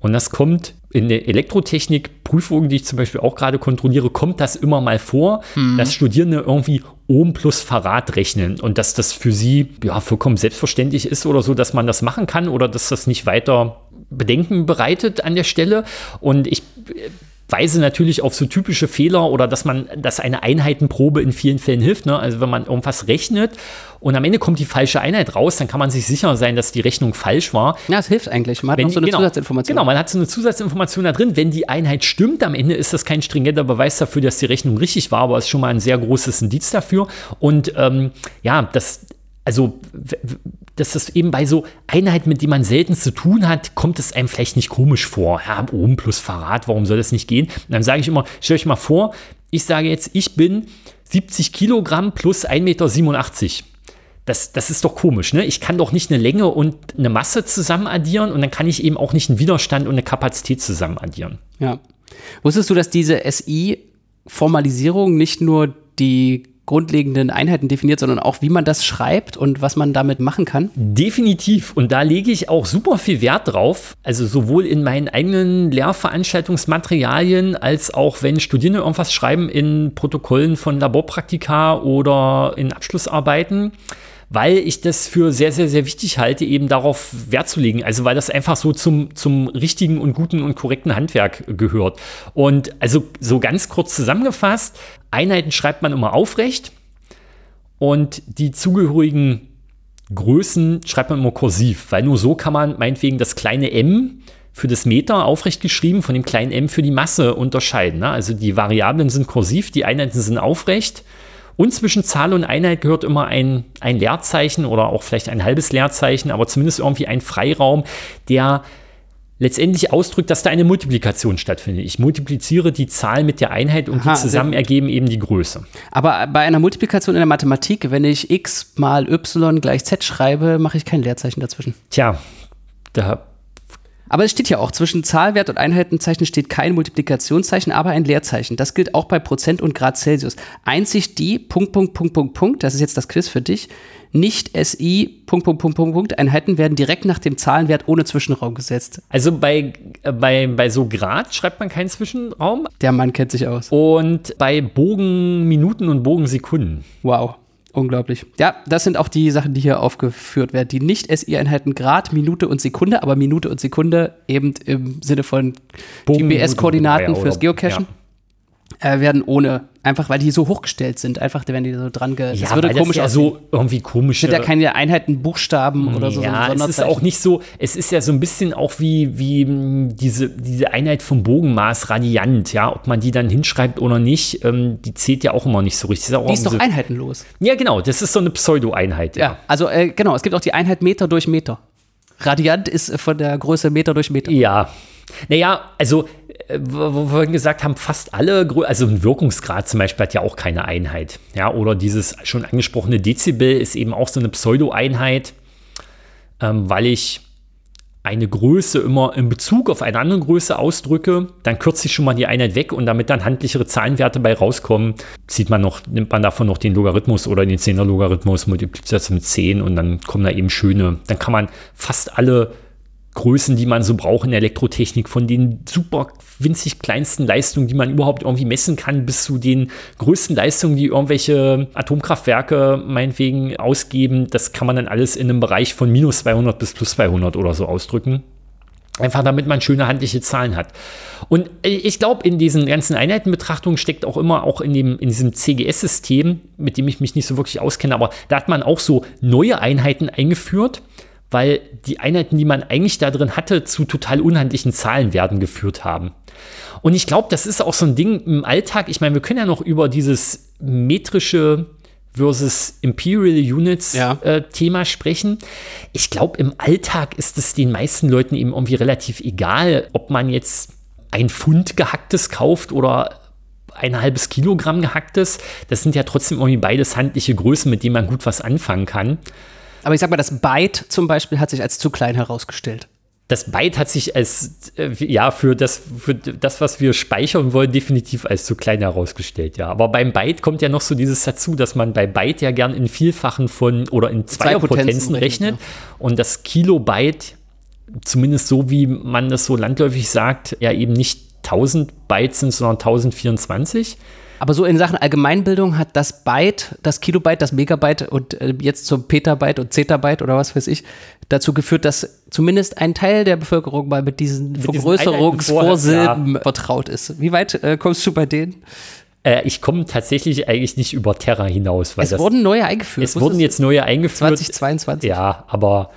Und das kommt in der Elektrotechnik-Prüfungen, die ich zum Beispiel auch gerade kontrolliere, kommt das immer mal vor, mhm. dass Studierende irgendwie Ohm plus Verrat rechnen und dass das für sie ja vollkommen selbstverständlich ist oder so, dass man das machen kann oder dass das nicht weiter Bedenken bereitet an der Stelle. Und ich weise natürlich auf so typische Fehler oder dass man, dass eine Einheitenprobe in vielen Fällen hilft. Ne? Also wenn man irgendwas rechnet und am Ende kommt die falsche Einheit raus, dann kann man sich sicher sein, dass die Rechnung falsch war. Ja, es hilft eigentlich. Man hat wenn, noch so eine genau, Zusatzinformation. Genau, man hat so eine Zusatzinformation da drin. Wenn die Einheit stimmt, am Ende ist das kein stringenter Beweis dafür, dass die Rechnung richtig war, aber es ist schon mal ein sehr großes Indiz dafür. Und ähm, ja, das also, dass das eben bei so Einheiten, mit denen man selten zu tun hat, kommt es einem vielleicht nicht komisch vor. Ja, oben plus Verrat, warum soll das nicht gehen? Und dann sage ich immer, stell euch mal vor, ich sage jetzt, ich bin 70 Kilogramm plus 1,87 Meter. das, das ist doch komisch, ne? Ich kann doch nicht eine Länge und eine Masse zusammen addieren und dann kann ich eben auch nicht einen Widerstand und eine Kapazität zusammen addieren. Ja. Wusstest du, dass diese SI-Formalisierung nicht nur die grundlegenden Einheiten definiert, sondern auch, wie man das schreibt und was man damit machen kann? Definitiv. Und da lege ich auch super viel Wert drauf. Also sowohl in meinen eigenen Lehrveranstaltungsmaterialien als auch wenn Studierende irgendwas schreiben in Protokollen von Laborpraktika oder in Abschlussarbeiten weil ich das für sehr, sehr, sehr wichtig halte, eben darauf Wert zu legen. Also weil das einfach so zum, zum richtigen und guten und korrekten Handwerk gehört. Und also so ganz kurz zusammengefasst, Einheiten schreibt man immer aufrecht und die zugehörigen Größen schreibt man immer kursiv, weil nur so kann man meinetwegen das kleine m für das Meter aufrecht geschrieben von dem kleinen m für die Masse unterscheiden. Ne? Also die Variablen sind kursiv, die Einheiten sind aufrecht. Und zwischen Zahl und Einheit gehört immer ein, ein Leerzeichen oder auch vielleicht ein halbes Leerzeichen, aber zumindest irgendwie ein Freiraum, der letztendlich ausdrückt, dass da eine Multiplikation stattfindet. Ich multipliziere die Zahl mit der Einheit und Aha, die zusammen ergeben eben die Größe. Aber bei einer Multiplikation in der Mathematik, wenn ich x mal y gleich z schreibe, mache ich kein Leerzeichen dazwischen. Tja, da aber es steht ja auch, zwischen Zahlwert und Einheitenzeichen steht kein Multiplikationszeichen, aber ein Leerzeichen. Das gilt auch bei Prozent und Grad Celsius. Einzig die Punkt, Punkt, Punkt, Punkt, Punkt, das ist jetzt das Quiz für dich, nicht SI, Punkt, Punkt, Punkt, Punkt, Punkt, Einheiten werden direkt nach dem Zahlenwert ohne Zwischenraum gesetzt. Also bei, äh, bei, bei so Grad schreibt man keinen Zwischenraum. Der Mann kennt sich aus. Und bei Bogen Minuten und Bogen Sekunden. Wow. Unglaublich. Ja, das sind auch die Sachen, die hier aufgeführt werden. Die Nicht-SI-Einheiten Grad, Minute und Sekunde, aber Minute und Sekunde eben im Sinne von GPS-Koordinaten fürs Geocachen. Ja äh, werden ohne, einfach weil die so hochgestellt sind, einfach werden die so dran ge. Ja, das würde komisch das ja so irgendwie komisch. Sind ja keine Einheiten, Buchstaben oder so. Ja, so es ist auch nicht so, es ist ja so ein bisschen auch wie, wie hm, diese, diese Einheit vom Bogenmaß radiant, ja, ob man die dann hinschreibt oder nicht, ähm, die zählt ja auch immer nicht so richtig. Ist die ist doch einheitenlos. Ja, genau, das ist so eine Pseudo-Einheit. Ja. ja, also äh, genau, es gibt auch die Einheit Meter durch Meter. Radiant ist von der Größe Meter durch Meter. Ja. Naja, also wo wir gesagt haben, fast alle, also ein Wirkungsgrad zum Beispiel hat ja auch keine Einheit. Ja, oder dieses schon angesprochene Dezibel ist eben auch so eine Pseudo-Einheit, ähm, weil ich eine Größe immer in Bezug auf eine andere Größe ausdrücke, dann kürze ich schon mal die Einheit weg und damit dann handlichere Zahlenwerte bei rauskommen, zieht man noch, nimmt man davon noch den Logarithmus oder den 10er Logarithmus, multipliziert das mit 10 und dann kommen da eben schöne, dann kann man fast alle Größen, die man so braucht in der Elektrotechnik, von den super winzig kleinsten Leistungen, die man überhaupt irgendwie messen kann, bis zu den größten Leistungen, die irgendwelche Atomkraftwerke meinetwegen ausgeben. Das kann man dann alles in einem Bereich von minus 200 bis plus 200 oder so ausdrücken. Einfach damit man schöne handliche Zahlen hat. Und ich glaube, in diesen ganzen Einheitenbetrachtungen steckt auch immer auch in, dem, in diesem CGS-System, mit dem ich mich nicht so wirklich auskenne, aber da hat man auch so neue Einheiten eingeführt weil die Einheiten, die man eigentlich da drin hatte, zu total unhandlichen Zahlenwerten geführt haben. Und ich glaube, das ist auch so ein Ding im Alltag. Ich meine, wir können ja noch über dieses metrische versus Imperial Units ja. äh, Thema sprechen. Ich glaube, im Alltag ist es den meisten Leuten eben irgendwie relativ egal, ob man jetzt ein Pfund gehacktes kauft oder ein halbes Kilogramm gehacktes. Das sind ja trotzdem irgendwie beides handliche Größen, mit denen man gut was anfangen kann. Aber ich sag mal, das Byte zum Beispiel hat sich als zu klein herausgestellt. Das Byte hat sich als, äh, ja, für das, für das, was wir speichern wollen, definitiv als zu klein herausgestellt, ja. Aber beim Byte kommt ja noch so dieses dazu, dass man bei Byte ja gern in Vielfachen von oder in Zweierpotenzen rechnet. rechnet ja. Und das Kilobyte, zumindest so wie man das so landläufig sagt, ja eben nicht 1000 Byte sind, sondern 1024. Aber so in Sachen Allgemeinbildung hat das Byte, das Kilobyte, das Megabyte und äh, jetzt zum Petabyte und Zetabyte oder was weiß ich, dazu geführt, dass zumindest ein Teil der Bevölkerung mal mit diesen mit Vergrößerungsvorsilben ja. vertraut ist. Wie weit äh, kommst du bei denen? Äh, ich komme tatsächlich eigentlich nicht über Terra hinaus. es wurden neue eingeführt. Es wurden jetzt neue eingeführt. 2022. Ja, aber.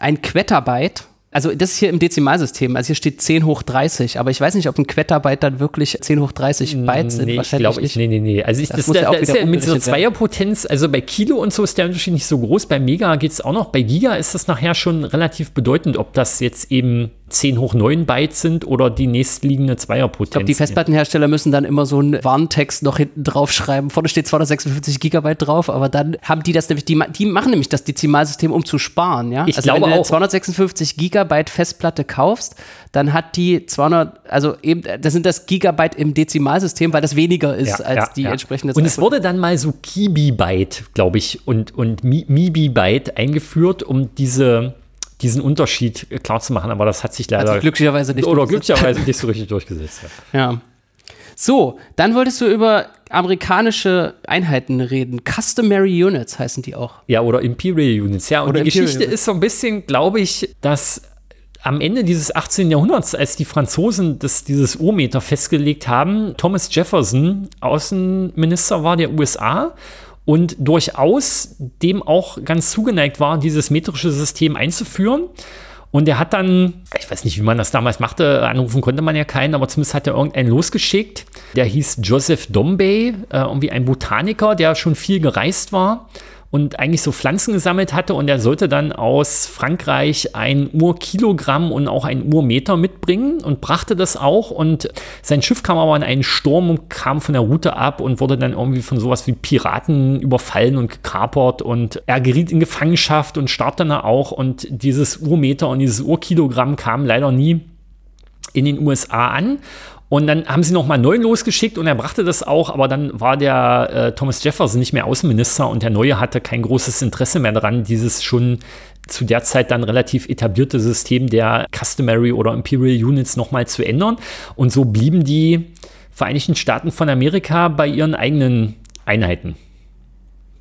Ein Quettabyte also das ist hier im Dezimalsystem, also hier steht 10 hoch 30, aber ich weiß nicht, ob ein Quettabyte dann wirklich 10 hoch 30 Byte sind. Nee, Wahrscheinlich ich glaube, nee, nee, nee. Also ich, das, das, da, ja da ist ja mit so Zweierpotenz, also bei Kilo und so ist der Unterschied nicht so groß, bei Mega geht es auch noch, bei Giga ist das nachher schon relativ bedeutend, ob das jetzt eben 10 hoch 9 Byte sind oder die nächstliegende Zweierpotenz. Ich glaube, die Festplattenhersteller müssen dann immer so einen Warntext noch hinten drauf schreiben. Vorne steht 256 Gigabyte drauf, aber dann haben die das nämlich, die, die machen nämlich das Dezimalsystem, um zu sparen, ja? Ich also glaube wenn du auch. 256 Gigabyte Festplatte kaufst, dann hat die 200, also eben, das sind das Gigabyte im Dezimalsystem, weil das weniger ist Ja, als ja, die ja. entsprechende Und es wurde dann mal so Kibibyte, glaube ich, und, und Mi- Mibibyte eingeführt, um diese, diesen Unterschied äh, klar zu machen. Aber das hat sich Hat leider sich glücklicherweise nicht oder glücklicherweise nicht so richtig durchgesetzt. Ja. Ja. So, dann wolltest du über amerikanische Einheiten reden. Customary Units heißen die auch. Ja, oder Imperial Units. Ja, und Oder die Imperial Geschichte Units. ist so ein bisschen, glaube ich, dass am Ende dieses 18. Jahrhunderts, als die Franzosen das, dieses Urmeter festgelegt haben, Thomas Jefferson Außenminister war der USA und durchaus dem auch ganz zugeneigt war, dieses metrische System einzuführen. Und er hat dann, ich weiß nicht, wie man das damals machte, anrufen konnte man ja keinen, aber zumindest hat er irgendeinen losgeschickt. Der hieß Joseph Dombey, äh, irgendwie ein Botaniker, der schon viel gereist war und eigentlich so Pflanzen gesammelt hatte. Und er sollte dann aus Frankreich ein Urkilogramm und auch ein Urmeter mitbringen und brachte das auch. Und sein Schiff kam aber in einen Sturm und kam von der Route ab und wurde dann irgendwie von sowas wie Piraten überfallen und gekapert. Und er geriet in Gefangenschaft und starb dann auch. Und dieses Urmeter und dieses Urkilogramm kam leider nie in den USA an. Und dann haben sie nochmal neu losgeschickt und er brachte das auch, aber dann war der äh, Thomas Jefferson nicht mehr Außenminister und der Neue hatte kein großes Interesse mehr daran, dieses schon zu der Zeit dann relativ etablierte System der Customary oder Imperial Units nochmal zu ändern. Und so blieben die Vereinigten Staaten von Amerika bei ihren eigenen Einheiten.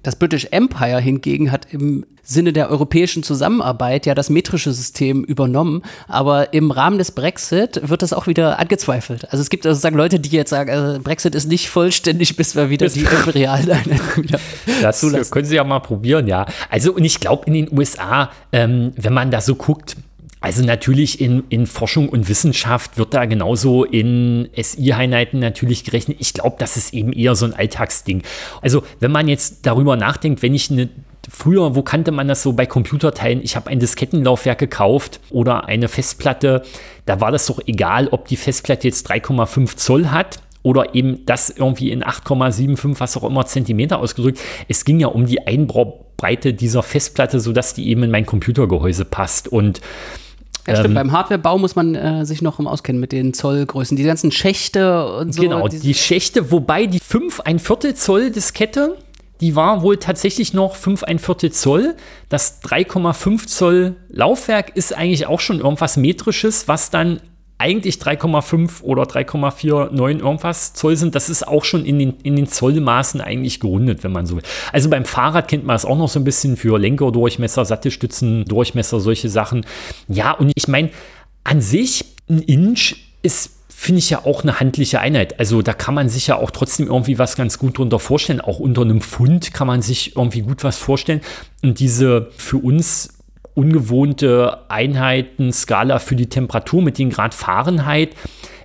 Das British Empire hingegen hat im Sinne der europäischen Zusammenarbeit ja das metrische System übernommen, aber im Rahmen des Brexit wird das auch wieder angezweifelt. Also es gibt sozusagen Leute, die jetzt sagen, also Brexit ist nicht vollständig, bis wir wieder die imperialen Einheiten wieder Das zulassen. können Sie ja mal probieren, ja. Also, und ich glaube, in den USA, ähm, wenn man da so guckt, also natürlich in, in Forschung und Wissenschaft wird da genauso in SI-Einheiten natürlich gerechnet. Ich glaube, das ist eben eher so ein Alltagsding. Also, wenn man jetzt darüber nachdenkt, wenn ich eine Früher, wo kannte man das so bei Computerteilen? Ich habe ein Diskettenlaufwerk gekauft oder eine Festplatte. Da war das doch egal, ob die Festplatte jetzt 3,5 Zoll hat oder eben das irgendwie in 8,75, was auch immer Zentimeter ausgedrückt. Es ging ja um die Einbaubreite dieser Festplatte, sodass die eben in mein Computergehäuse passt. Und Ja, stimmt, ähm, beim Hardwarebau muss man äh, sich noch Auskennen mit den Zollgrößen. Die ganzen Schächte und so. genau, die Schächte, wobei die 5 ein Viertel Zoll Diskette, die war wohl tatsächlich noch 5 ein Viertel Zoll. Das 3,5 Zoll Laufwerk ist eigentlich auch schon irgendwas Metrisches, was dann eigentlich 3,5 oder 3,49 irgendwas Zoll sind. Das ist auch schon in den, in den Zollmaßen eigentlich gerundet, wenn man so will. Also beim Fahrrad kennt man das auch noch so ein bisschen für Lenkerdurchmesser, Sattelstützen, Durchmesser, solche Sachen. Ja, und ich meine, an sich, ein Inch ist finde ich ja auch eine handliche Einheit. Also da kann man sich ja auch trotzdem irgendwie was ganz gut drunter vorstellen. Auch unter einem Pfund kann man sich irgendwie gut was vorstellen. Und diese für uns ungewohnte Einheitenskala für die Temperatur mit den Grad Fahrenheit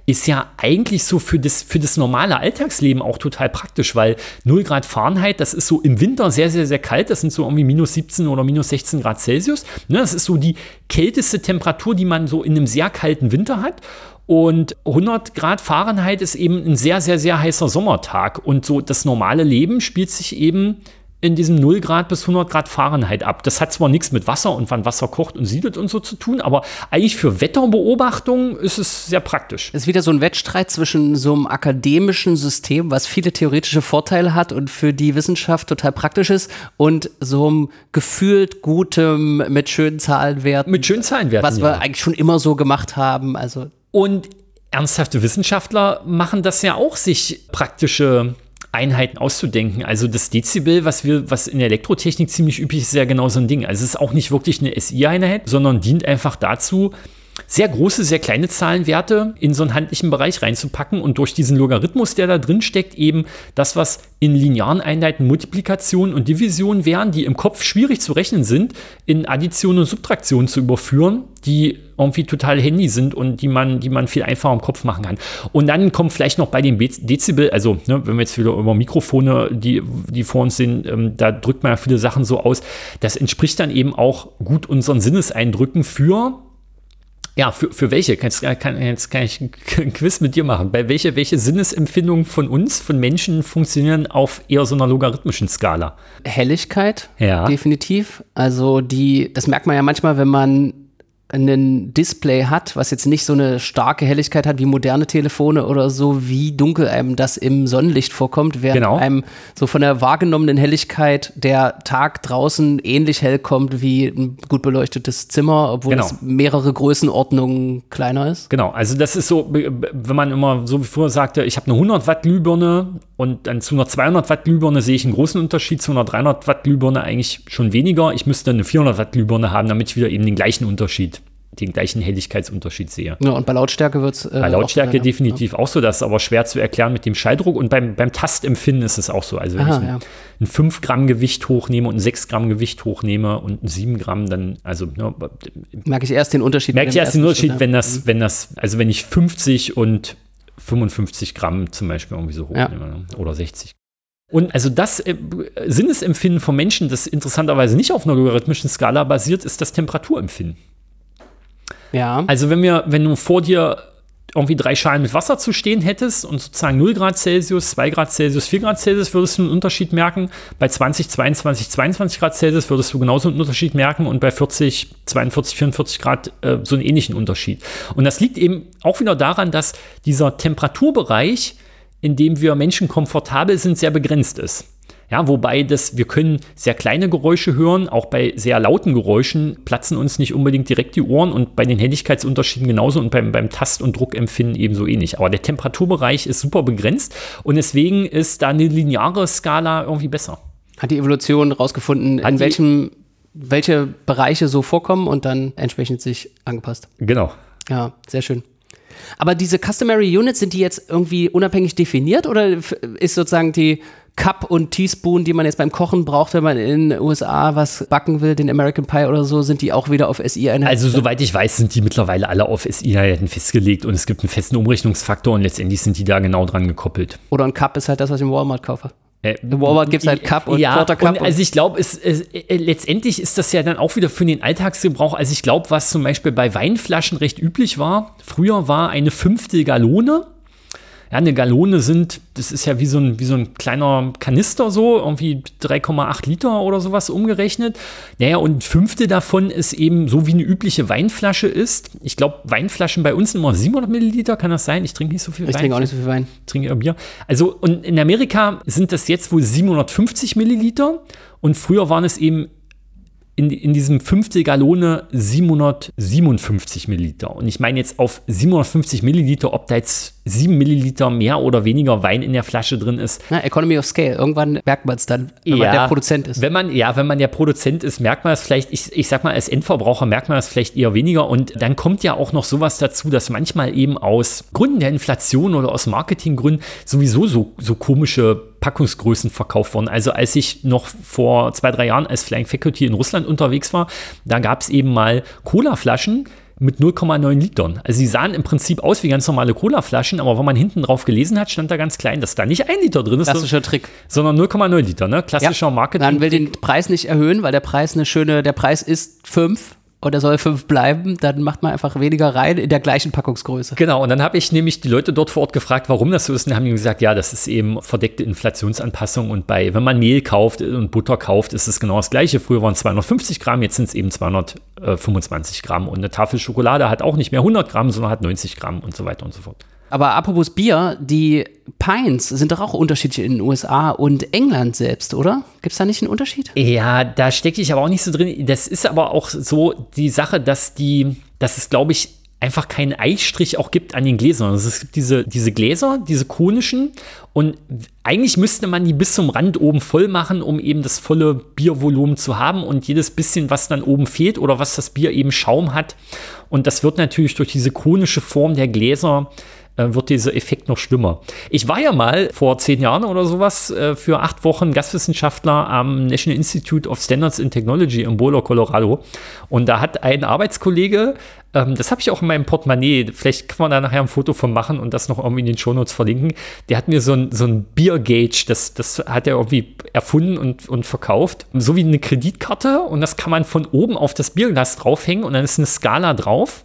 ist ja eigentlich so für das, für das normale Alltagsleben auch total praktisch, weil 0 Grad Fahrenheit, das ist so im Winter sehr, sehr, sehr kalt. Das sind so irgendwie minus 17 oder minus 16 Grad Celsius. Ne, das ist so die kälteste Temperatur, die man so in einem sehr kalten Winter hat. Und 100 Grad Fahrenheit ist eben ein sehr, sehr, sehr heißer Sommertag. Und so das normale Leben spielt sich eben in diesem 0 Grad bis 100 Grad Fahrenheit ab. Das hat zwar nichts mit Wasser und wann Wasser kocht und siedelt und so zu tun, aber eigentlich für Wetterbeobachtung ist es sehr praktisch. Es ist wieder so ein Wettstreit zwischen so einem akademischen System, was viele theoretische Vorteile hat und für die Wissenschaft total praktisch ist, und so einem gefühlt gutem, mit schönen Zahlenwerten, Mit schönen Zahlenwerten. was wir eigentlich schon immer so gemacht haben. Also Und ernsthafte Wissenschaftler machen das ja auch, sich praktische Einheiten auszudenken. Also das Dezibel, was wir, was in der Elektrotechnik ziemlich üblich ist, ist ja genau so ein Ding. Also es ist auch nicht wirklich eine SI-Einheit, sondern dient einfach dazu, sehr große, sehr kleine Zahlenwerte in so einen handlichen Bereich reinzupacken und durch diesen Logarithmus, der da drin steckt, eben das, was in linearen Einheiten Multiplikation und Division wären, die im Kopf schwierig zu rechnen sind, in Addition und Subtraktion zu überführen, die irgendwie total handy sind und die man, die man viel einfacher im Kopf machen kann. Und dann kommt vielleicht noch bei den Be- Dezibel, also ne, wenn wir jetzt wieder über Mikrofone, die, die vor uns sind, ähm, da drückt man ja viele Sachen so aus. Das entspricht dann eben auch gut unseren Sinneseindrücken für Ja, für, für welche? Jetzt kann, jetzt kann ich ein Quiz mit dir machen. Bei welche, welche Sinnesempfindungen von uns, von Menschen, funktionieren auf eher so einer logarithmischen Skala? Helligkeit, Ja. definitiv. Also die, das merkt man ja manchmal, wenn man ein Display hat, was jetzt nicht so eine starke Helligkeit hat wie moderne Telefone oder so, wie dunkel einem das im Sonnenlicht vorkommt, während Genau. einem so von der wahrgenommenen Helligkeit der Tag draußen ähnlich hell kommt wie ein gut beleuchtetes Zimmer, obwohl Genau. es mehrere Größenordnungen kleiner ist. Genau, also das ist so, wenn man immer so wie früher sagte, ich habe eine 100 Watt Glühbirne und dann zu einer 200 Watt Glühbirne sehe ich einen großen Unterschied, zu einer 300 Watt Glühbirne eigentlich schon weniger. Ich müsste eine 400 Watt Glühbirne haben, damit ich wieder eben den gleichen Unterschied, den gleichen Helligkeitsunterschied sehe. Ja, und bei Lautstärke wird es. Äh, Bei Lautstärke auch sein, ja. definitiv auch so, das ist aber schwer zu erklären mit dem Schalldruck und beim, beim Tastempfinden ist es auch so. Also wenn Aha, ich ein, ja. ein 5 Gramm Gewicht hochnehme und ein 6 Gramm Gewicht hochnehme und ein 7 Gramm, dann, also ne, Merke ich erst den Unterschied. merke ich erst den Unterschied, Schritt, wenn das, wenn das, also wenn ich 50 und 55 Gramm zum Beispiel irgendwie so hochnehme ne? oder 60. Und also das äh, Sinnesempfinden von Menschen, das interessanterweise nicht auf einer logarithmischen Skala basiert, ist das Temperaturempfinden. Ja. Also wenn wir, wenn du vor dir irgendwie drei Schalen mit Wasser zu stehen hättest und sozusagen 0 Grad Celsius, 2 Grad Celsius, 4 Grad Celsius, würdest du einen Unterschied merken. Bei 20, 22, 22 Grad Celsius würdest du genauso einen Unterschied merken und bei 40, 42, 44 Grad äh, so einen ähnlichen Unterschied. Und das liegt eben auch wieder daran, dass dieser Temperaturbereich, in dem wir Menschen komfortabel sind, sehr begrenzt ist. Ja, wobei das, wir können sehr kleine Geräusche hören, auch bei sehr lauten Geräuschen platzen uns nicht unbedingt direkt die Ohren und bei den Helligkeitsunterschieden genauso und beim, beim Tast- und Druckempfinden ebenso ähnlich. Aber der Temperaturbereich ist super begrenzt und deswegen ist da eine lineare Skala irgendwie besser. Hat die Evolution rausgefunden, Hat in welchem, welche Bereiche so vorkommen und dann entsprechend sich angepasst. Genau. Ja, sehr schön. Aber diese Customary Units, sind die jetzt irgendwie unabhängig definiert oder ist sozusagen die Cup und Teaspoon, die man jetzt beim Kochen braucht, wenn man in den USA was backen will, den American Pie oder so, sind die auch wieder auf SI-Einheiten? Also soweit ich weiß, sind die mittlerweile alle auf SI-Einheiten festgelegt und es gibt einen festen Umrechnungsfaktor und letztendlich sind die da genau dran gekoppelt. oder ein Cup ist halt das, was ich im Walmart kaufe. Äh, Im Walmart gibt es halt Cup und ja, Quarter Cup. und also ich glaube, äh, letztendlich ist das ja dann auch wieder für den Alltagsgebrauch. Also ich glaube, was zum Beispiel bei Weinflaschen recht üblich war, früher war eine Fünftel Gallone. Ja, eine Gallone sind, das ist ja wie so ein, wie so ein kleiner Kanister so, irgendwie 3,8 Liter oder sowas umgerechnet. Naja, und ein Fünftel davon ist eben so, wie eine übliche Weinflasche ist. Ich glaube, Weinflaschen bei uns sind immer 700 Milliliter, kann das sein? Ich trinke nicht so viel ich Wein trinke auch nicht so viel Wein. trinke eher Bier. Also, und in Amerika sind das jetzt wohl 750 Milliliter und früher waren es eben in, in diesem Fünftel Gallone 757 Milliliter. Und ich meine jetzt auf 750 Milliliter, ob da jetzt 7 Milliliter mehr oder weniger Wein in der Flasche drin ist. Na, Economy of Scale. Irgendwann merkt man es dann, wenn man der Produzent ist. Wenn man, ja, wenn man der Produzent ist, merkt man das vielleicht, ich, ich sag mal, als Endverbraucher merkt man das vielleicht eher weniger. Und dann kommt ja auch noch sowas dazu, dass manchmal eben aus Gründen der Inflation oder aus Marketinggründen sowieso so, so komische Packungsgrößen verkauft wurden. Also als ich noch vor zwei, drei Jahren als Flying Faculty in Russland unterwegs war, da gab es eben mal Cola-Flaschen mit 0,9 Litern. Also sie sahen im Prinzip aus wie ganz normale Cola-Flaschen, aber wenn man hinten drauf gelesen hat, stand da ganz klein, dass da nicht ein Liter drin ist, Klassischer Trick. sondern 0,9 Liter. Ne? Klassischer Marketing. Man will den Preis nicht erhöhen, weil der Preis eine schöne, der Preis ist 5 und er soll 5 bleiben, dann macht man einfach weniger rein in der gleichen Packungsgröße. Genau, und dann habe ich nämlich die Leute dort vor Ort gefragt, warum das so ist. Und dann haben die gesagt, ja, das ist eben verdeckte Inflationsanpassung. Und bei, wenn man Mehl kauft und Butter kauft, ist es genau das Gleiche. Früher waren es 250 Gramm, jetzt sind es eben 225 Gramm. Und eine Tafel Schokolade hat auch nicht mehr 100 Gramm, sondern hat 90 Gramm und so weiter und so fort. Aber apropos Bier, die Pines sind doch auch unterschiedlich in den USA und England selbst, oder? Gibt es da nicht einen Unterschied? Ja, da stecke ich aber auch nicht so drin. Das ist aber auch so die Sache, dass die, dass es, glaube ich, einfach keinen Eichstrich auch gibt an den Gläsern. Also es gibt diese, diese Gläser, diese konischen und eigentlich müsste man die bis zum Rand oben voll machen, um eben das volle Biervolumen zu haben und jedes bisschen, was dann oben fehlt oder was das Bier eben Schaum hat. Und das wird natürlich durch diese konische Form der Gläser wird dieser Effekt noch schlimmer. Ich war ja mal vor zehn Jahren oder sowas äh, für acht Wochen Gastwissenschaftler am National Institute of Standards in Technology in Boulder, Colorado. Und da hat ein Arbeitskollege, ähm, das habe ich auch in meinem Portemonnaie, vielleicht kann man da nachher ein Foto von machen und das noch irgendwie in den Shownotes verlinken. Der hat mir so ein, so ein Beer-Gauge, das, das hat er irgendwie erfunden und, und verkauft, so wie eine Kreditkarte. Und das kann man von oben auf das Bierglas draufhängen und dann ist eine Skala drauf.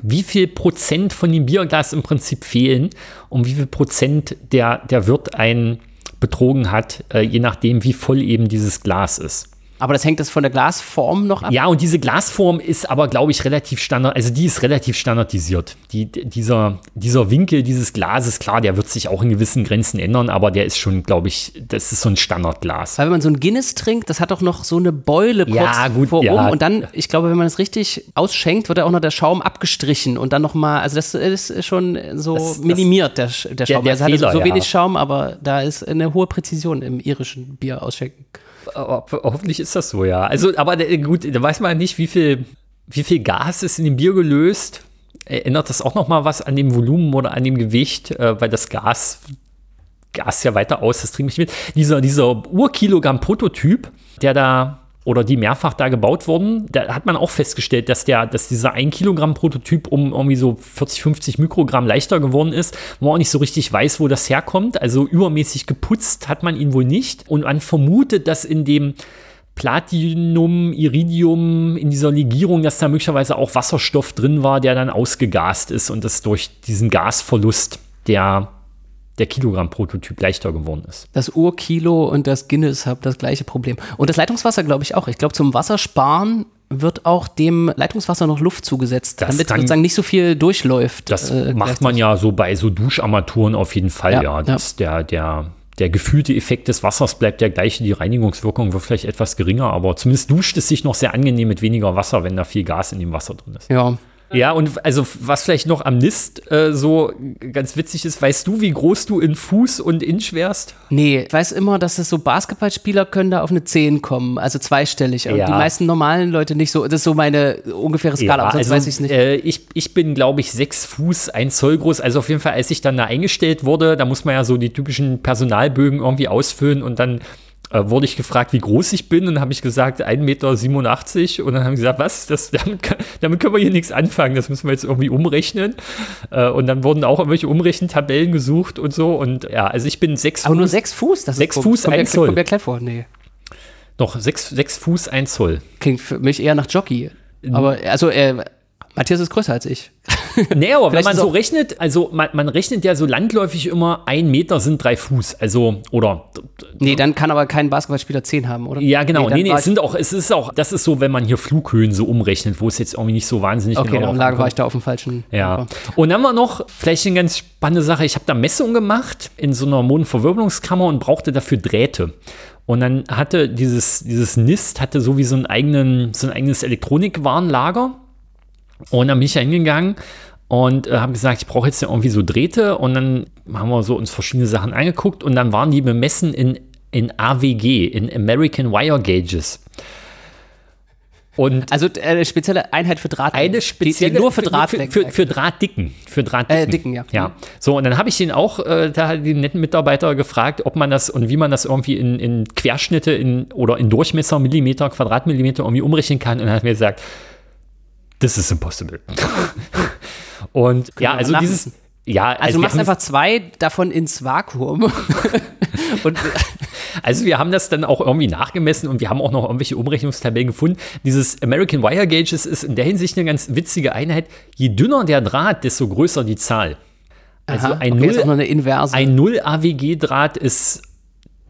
Wie viel Prozent von dem Bierglas im Prinzip fehlen und wie viel Prozent der, der Wirt einen betrogen hat, äh, je nachdem, wie voll eben dieses Glas ist. Aber das hängt das von der Glasform noch ab? Ja, und diese Glasform ist aber, glaube ich, relativ standard, also die ist relativ standardisiert. Die, dieser, dieser Winkel dieses Glases, klar, der wird sich auch in gewissen Grenzen ändern, aber der ist schon, glaube ich, das ist so ein Standardglas. Weil wenn man so ein Guinness trinkt, das hat doch noch so eine Beule kurz Ja, gut, vor ja. oben. Und dann, ich glaube, wenn man das richtig ausschenkt, wird ja auch noch der Schaum abgestrichen und dann nochmal, also das ist schon so Das- das- minimiert, der, Sch- der Schaum. der also hat Fehler, so ja. wenig Schaum, aber da ist eine hohe Präzision im irischen Bier ausschenken. Ho- Hoffentlich ist das so, ja. Also, aber äh, gut, da weiß man nicht, wie viel, wie viel Gas ist in dem Bier gelöst. Ändert das auch noch mal was an dem Volumen oder an dem Gewicht, äh, weil das Gas Gas ja weiter aus, das trinke ich mit. Dieser, dieser Urkilogramm-Prototyp, der da oder die mehrfach da gebaut wurden, da hat man auch festgestellt, dass der, dass dieser 1 Kilogramm Prototyp um irgendwie so 40, 50 Mikrogramm leichter geworden ist, wo man auch nicht so richtig weiß, wo das herkommt. Also übermäßig geputzt hat man ihn wohl nicht. Und man vermutet, dass in dem Platinum, Iridium, in dieser Legierung, dass da möglicherweise auch Wasserstoff drin war, der dann ausgegast ist und das durch diesen Gasverlust der, der Kilogramm-Prototyp leichter geworden ist. Das Urkilo und das Guinness haben das gleiche Problem. Und das Leitungswasser, glaube ich, auch. Ich glaube, zum Wassersparen wird auch dem Leitungswasser noch Luft zugesetzt, Das damit kann- sozusagen nicht so viel durchläuft. Das äh, macht man ja so bei so Duscharmaturen auf jeden Fall, Ja, ja. ja. Das, Der, der, der gefühlte Effekt des Wassers bleibt der gleiche, die Reinigungswirkung wird vielleicht etwas geringer, aber zumindest duscht es sich noch sehr angenehm mit weniger Wasser, wenn da viel Gas in dem Wasser drin ist. Ja. Ja, und also was vielleicht noch am Nist äh, so ganz witzig ist, weißt du, wie groß du in Fuß und Inch wärst? Nee, ich weiß immer, dass es so Basketballspieler können da auf eine 10 kommen, also zweistellig. Ja. die meisten normalen Leute nicht so. Das ist so meine ungefähre Skala, aber sonst weiß ich es nicht. Äh, ich, ich bin, glaube ich, sechs Fuß, ein Zoll groß. Also auf jeden Fall, als ich dann da eingestellt wurde, da muss man ja so die typischen Personalbögen irgendwie ausfüllen und dann äh, wurde ich gefragt, wie groß ich bin und dann habe ich gesagt 1,87 Meter und dann haben sie gesagt, was, das, damit, kann- damit können wir hier nichts anfangen, das müssen wir jetzt irgendwie umrechnen äh, und dann wurden auch irgendwelche Umrechentabellen gesucht und so und ja, also ich bin sechs Aber nur Fuß, sechs Fuß? Das Sechs ist Fuß, kommt ein Zoll. Kommt klein vor. Nee. noch sechs, sechs Fuß, ein Zoll. Klingt für mich eher nach Jockey. Aber, also, äh, Matthias ist größer als ich. Nee, aber wenn man so rechnet, also man, man rechnet ja so landläufig immer, ein Meter sind drei Fuß. Also, oder Nee, dann kann aber kein Basketballspieler 10 haben, oder? ja, genau. Nee, nee, war es sind auch, es ist auch, das ist so, wenn man hier Flughöhen so umrechnet, wo es jetzt irgendwie nicht so wahnsinnig Okay, genau lag, war ich da auf dem falschen. Ja. Dampfer. Und dann war noch vielleicht eine ganz spannende Sache. Ich habe da Messungen gemacht in so einer Modenverwirbelungskammer und brauchte dafür Drähte. Und dann hatte dieses, dieses NIST hatte so wie so, einen eigenen, so ein eigenes Elektronikwarenlager. Und dann bin ich da hingegangen und äh, habe gesagt, ich brauche jetzt irgendwie so Drähte. Und dann haben wir so uns verschiedene Sachen angeguckt und dann waren die bemessen in, in AWG, in American Wire Gauges. Und Also äh, eine spezielle Einheit für Drahtlängen. eine spezielle die, nur für für, Drahtlängen. für, für Drahtdicken. Für Drahtdicken. Äh, Dicken, ja. Ja. So, und dann habe ich den auch, äh, da den netten Mitarbeiter gefragt, ob man das und wie man das irgendwie in, in Querschnitte in, oder in Durchmesser, Millimeter, Quadratmillimeter irgendwie umrechnen kann. Und er hat mir gesagt, this is impossible. und ja, wir also dieses, ja, also du wir machst einfach zwei davon ins Vakuum. Und Also wir haben das dann auch irgendwie nachgemessen und wir haben auch noch irgendwelche Umrechnungstabellen gefunden. Dieses American Wire Gauges ist in der Hinsicht eine ganz witzige Einheit. Je dünner der Draht, desto größer die Zahl. Also Aha, ein okay, ist auch noch Null, eine Inverse. ein 0 AWG-Draht ist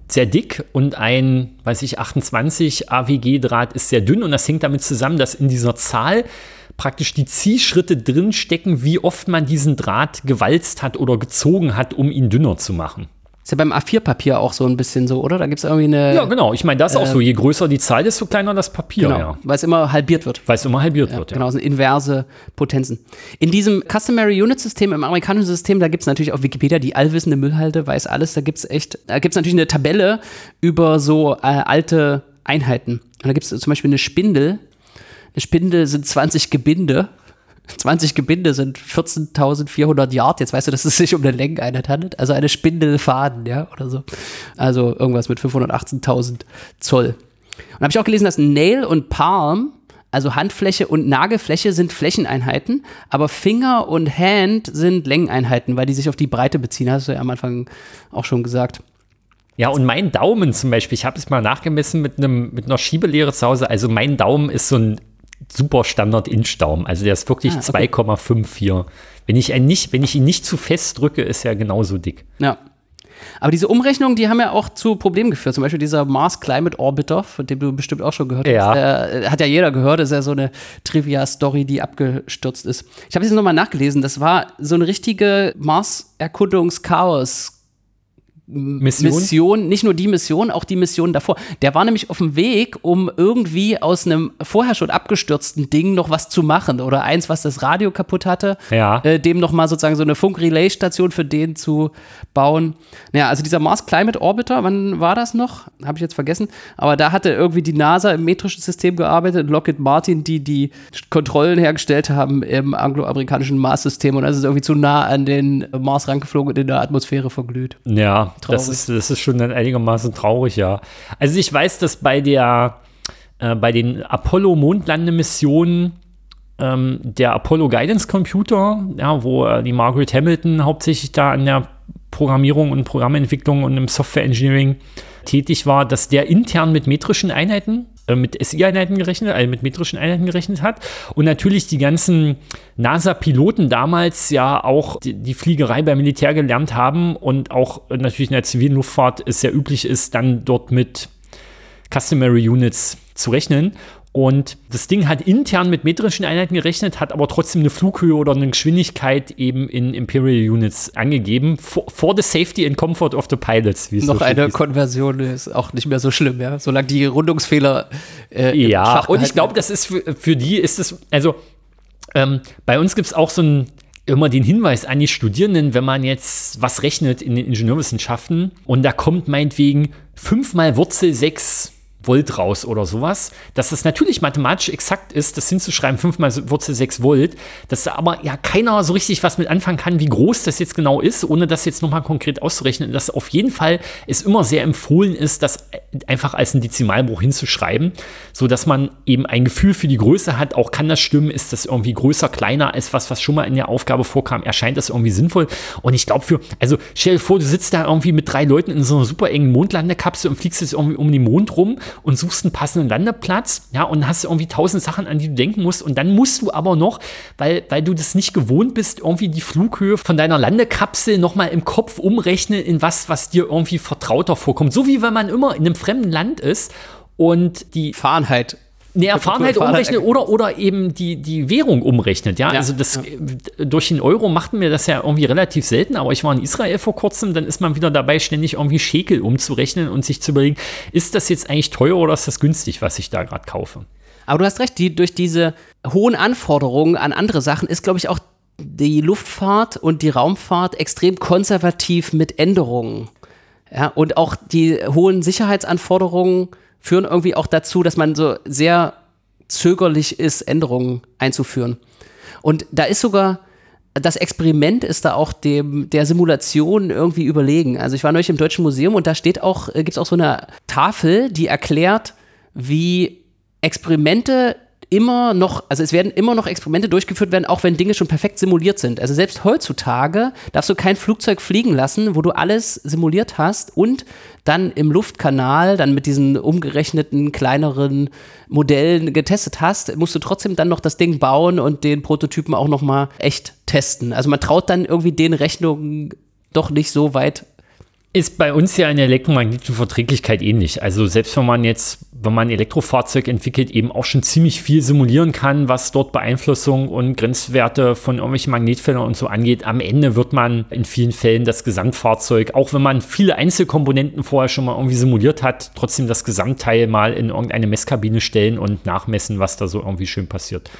sehr dick und ein, weiß ich, 28 AWG-Draht ist sehr dünn und das hängt damit zusammen, dass in dieser Zahl praktisch die Zielschritte drin stecken, wie oft man diesen Draht gewalzt hat oder gezogen hat, um ihn dünner zu machen. ist ja beim A4-Papier auch so ein bisschen so, oder? Da gibt es irgendwie eine. Ja, genau. Ich meine, das ist auch so. Je größer die Zahl, desto kleiner das Papier, genau, ja. weil es immer halbiert wird. Weil es immer halbiert wird, ja. Genau, sind inverse Potenzen. In diesem Customary Unit System, im amerikanischen System, da gibt es natürlich auf Wikipedia die allwissende Müllhalde, weiß alles. Da gibt es echt, da gibt es natürlich eine Tabelle über so äh, alte Einheiten. Und da gibt es zum Beispiel eine Spindel. Eine Spindel sind 20 Gebinde. 20 Gebinde sind 14.400 Yard. Jetzt weißt du, dass es sich um eine Längeneinheit handelt. Also eine Spindelfaden, ja, oder so. Also irgendwas mit 518.000 Zoll. Und habe ich auch gelesen, dass Nail und Palm, also Handfläche und Nagelfläche sind Flächeneinheiten, aber Finger und Hand sind Längeneinheiten, weil die sich auf die Breite beziehen. Hast du ja am Anfang auch schon gesagt. Ja, und mein Daumen zum Beispiel, ich habe es mal nachgemessen mit, einem, mit einer Schiebelehre zu Hause. Also mein Daumen ist so ein super Standard Inch-Daumen. Also der ist wirklich ah, okay. 2,54. Wenn ich, nicht, wenn ich ihn nicht zu fest drücke, ist er genauso dick. Ja. Aber diese Umrechnungen, die haben ja auch zu Problemen geführt. Zum Beispiel dieser Mars Climate Orbiter, von dem du bestimmt auch schon gehört ja. hast. Der, hat ja jeder gehört, das ist ja so eine Trivia-Story, die abgestürzt ist. Ich habe jetzt nochmal nachgelesen. Das war so eine richtige Mars-Erkundungschaos- Mission? Mission, nicht nur die Mission, auch die Mission davor. Der war nämlich auf dem Weg, um irgendwie aus einem vorher schon abgestürzten Ding noch was zu machen oder eins, was das Radio kaputt hatte, ja. äh, dem noch mal sozusagen so eine Funk-Relay-Station für den zu bauen. Naja, also dieser Mars Climate Orbiter, wann war das noch? Habe ich jetzt vergessen. Aber da hatte irgendwie die NASA im metrischen System gearbeitet und Lockheed Martin, die die Kontrollen hergestellt haben im angloamerikanischen Mars-System und das ist irgendwie zu nah an den Mars rangeflogen und in der Atmosphäre verglüht. Ja, das ist, das ist schon dann einigermaßen traurig, ja. Also ich weiß, dass bei der, äh, bei den Apollo-Mondlandemissionen ähm, der Apollo Guidance Computer, ja, wo äh, die Margaret Hamilton hauptsächlich da an der Programmierung und Programmentwicklung und im Software Engineering tätig war, dass der intern mit metrischen Einheiten mit SI-Einheiten gerechnet, also mit metrischen Einheiten gerechnet hat. Und natürlich die ganzen NASA-Piloten damals ja auch die, die, Fliegerei beim Militär gelernt haben und auch natürlich in der zivilen Luftfahrt es sehr üblich ist, dann dort mit Customary Units zu rechnen. Und das Ding hat intern mit metrischen Einheiten gerechnet, hat aber trotzdem eine Flughöhe oder eine Geschwindigkeit eben in Imperial Units angegeben. For, for the safety and comfort of the pilots. Wie es Noch so eine ist. Konversion ist auch nicht mehr so schlimm, ja. Solange die Rundungsfehler. Äh, ja, und ich glaube, das ist für, für die ist es, also ähm, bei uns gibt es auch so ein immer den Hinweis an die Studierenden, wenn man jetzt was rechnet in den Ingenieurwissenschaften und da kommt meinetwegen 5 mal Wurzel 6 Volt raus oder sowas. Dass das natürlich mathematisch exakt ist, das hinzuschreiben, 5 mal Wurzel 6 Volt, dass da aber ja keiner so richtig was mit anfangen kann, wie groß das jetzt genau ist, ohne das jetzt nochmal konkret auszurechnen. Dass auf jeden Fall es immer sehr empfohlen ist, das einfach als einen Dezimalbruch hinzuschreiben, sodass man eben ein Gefühl für die Größe hat. Auch kann das stimmen, ist das irgendwie größer, kleiner als was, was schon mal in der Aufgabe vorkam, erscheint das irgendwie sinnvoll. Und ich glaube für, also stell dir vor, du sitzt da irgendwie mit drei Leuten in so einer super engen Mondlandekapsel und fliegst jetzt irgendwie um den Mond rum und suchst einen passenden Landeplatz, ja, und hast irgendwie tausend Sachen, an die du denken musst. Und dann musst du aber noch, weil, weil du das nicht gewohnt bist, irgendwie die Flughöhe von deiner Landekapsel nochmal im Kopf umrechnen in was, was dir irgendwie vertrauter vorkommt. So wie wenn man immer in einem fremden Land ist und die Fahrenheit eine Erfahrenheit umrechnet oder, oder eben die, die Währung umrechnet. Ja, ja also das, ja. durch den Euro machten wir das ja irgendwie relativ selten, aber ich war in Israel vor kurzem, dann ist man wieder dabei, ständig irgendwie Schekel umzurechnen und sich zu überlegen, ist das jetzt eigentlich teuer oder ist das günstig, was ich da gerade kaufe? Aber du hast recht, die, durch diese hohen Anforderungen an andere Sachen ist, glaube ich, auch die Luftfahrt und die Raumfahrt extrem konservativ mit Änderungen. Ja, und auch die hohen Sicherheitsanforderungen führen irgendwie auch dazu, dass man so sehr zögerlich ist, Änderungen einzuführen. Und da ist sogar, das Experiment ist da auch dem, der Simulation irgendwie überlegen. Also ich war neulich im Deutschen Museum und da steht auch, äh, gibt es auch so eine Tafel, die erklärt, wie Experimente immer noch, also es werden immer noch Experimente durchgeführt werden, auch wenn Dinge schon perfekt simuliert sind. Also selbst heutzutage darfst du kein Flugzeug fliegen lassen, wo du alles simuliert hast und dann im Luftkanal, dann mit diesen umgerechneten kleineren Modellen getestet hast, musst du trotzdem dann noch das Ding bauen und den Prototypen auch noch mal echt testen. Also man traut dann irgendwie den Rechnungen doch nicht so weit ist bei uns ja in der elektromagnetischen Verträglichkeit ähnlich. Also selbst wenn man jetzt, wenn man ein Elektrofahrzeug entwickelt, eben auch schon ziemlich viel simulieren kann, was dort Beeinflussung und Grenzwerte von irgendwelchen Magnetfeldern und so angeht, am Ende wird man in vielen Fällen das Gesamtfahrzeug, auch wenn man viele Einzelkomponenten vorher schon mal irgendwie simuliert hat, trotzdem das Gesamtteil mal in irgendeine Messkabine stellen und nachmessen, was da so irgendwie schön passiert.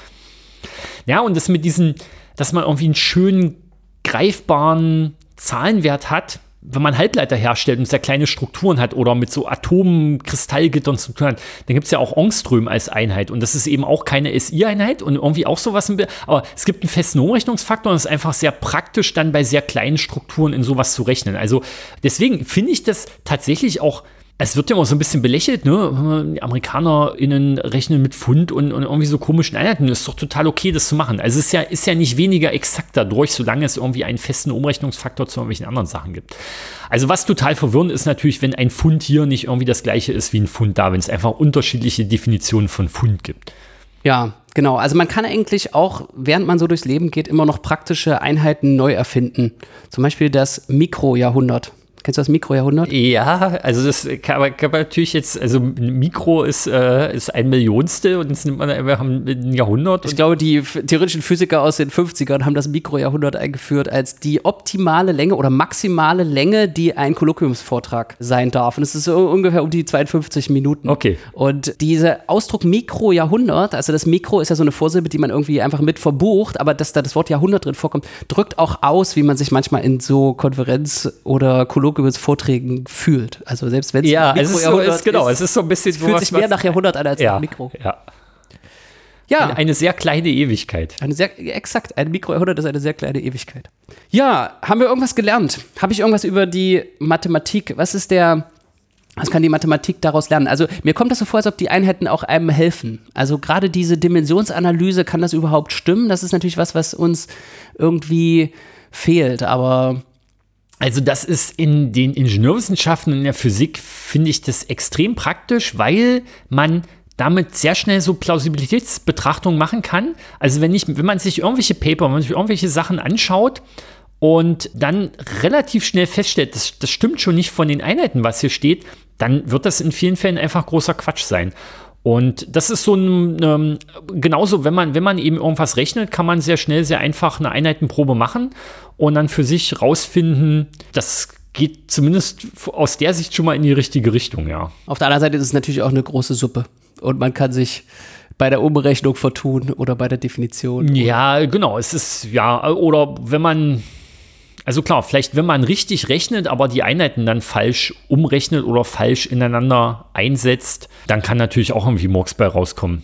Ja, und das mit diesen, dass man irgendwie einen schönen, greifbaren Zahlenwert hat, wenn man Halbleiter herstellt und sehr kleine Strukturen hat oder mit so Atomen, Kristallgittern zu tun hat, dann gibt es ja auch Ångström als Einheit und das ist eben auch keine SI-Einheit und irgendwie auch sowas. Aber es gibt einen festen Umrechnungsfaktor und es ist einfach sehr praktisch, dann bei sehr kleinen Strukturen in sowas zu rechnen. Also deswegen finde ich das tatsächlich auch es wird ja immer so ein bisschen belächelt, ne? Die AmerikanerInnen rechnen mit Pfund und, und irgendwie so komischen Einheiten. Das ist doch total okay, das zu machen. Also es ist ja, ist ja nicht weniger exakt dadurch, solange es irgendwie einen festen Umrechnungsfaktor zu irgendwelchen anderen Sachen gibt. Also was total verwirrend ist natürlich, wenn ein Pfund hier nicht irgendwie das gleiche ist wie ein Pfund da, wenn es einfach unterschiedliche Definitionen von Pfund gibt. Ja, Genau, also man kann eigentlich auch, während man so durchs Leben geht, immer noch praktische Einheiten neu erfinden. Zum Beispiel das Mikrojahrhundert. Kennst du das Mikrojahrhundert? Ja, also das kann man, kann man natürlich jetzt, also Mikro ist, äh, ist ein Millionstel und jetzt nimmt man, haben ein Jahrhundert. Ich glaube, die theoretischen Physiker aus den 50ern haben das Mikrojahrhundert eingeführt als die optimale Länge oder maximale Länge, die ein Kolloquiumsvortrag sein darf. Und es ist so ungefähr um die 52 Minuten. Okay. Und dieser Ausdruck Mikrojahrhundert, also das Mikro ist ja so eine Vorsilbe, die man irgendwie einfach mit verbucht, aber dass da das Wort Jahrhundert drin vorkommt, drückt auch aus, wie man sich manchmal in so Konferenz- oder Kolloquium Vorträgen fühlt. Also selbst wenn es ja, es ist, so, ist, genau, es ist so ein bisschen es fühlt sich mehr nach Jahrhundert an als ja, ein Mikro. Ja. Ja. Eine, eine, sehr kleine Ewigkeit. Eine sehr, exakt, ein Mikrojahrhundert ist eine sehr kleine Ewigkeit. Ja, haben wir irgendwas gelernt? Habe ich irgendwas über die Mathematik? Was ist der, was kann die Mathematik daraus lernen? Also mir kommt das so vor, als ob die Einheiten auch einem helfen. Also gerade diese Dimensionsanalyse, kann das überhaupt stimmen? Das ist natürlich was, was uns irgendwie fehlt, aber also das ist in den Ingenieurwissenschaften und in der Physik, finde ich das extrem praktisch, weil man damit sehr schnell so Plausibilitätsbetrachtungen machen kann. Also wenn, ich, wenn man sich irgendwelche Paper, wenn man sich irgendwelche Sachen anschaut und dann relativ schnell feststellt, das, das stimmt schon nicht von den Einheiten, was hier steht, dann wird das in vielen Fällen einfach großer Quatsch sein. Und das ist so ein, ähm, genauso, wenn man, wenn man eben irgendwas rechnet, kann man sehr schnell, sehr einfach eine Einheitenprobe machen und dann für sich rausfinden, das geht zumindest aus der Sicht schon mal in die richtige Richtung, ja. Auf der anderen Seite ist es natürlich auch eine große Suppe und man kann sich bei der Umrechnung vertun oder bei der Definition. Ja, genau. Es ist, ja, oder wenn man, also klar, vielleicht wenn man richtig rechnet, aber die Einheiten dann falsch umrechnet oder falsch ineinander einsetzt, dann kann natürlich auch irgendwie Murks bei rauskommen.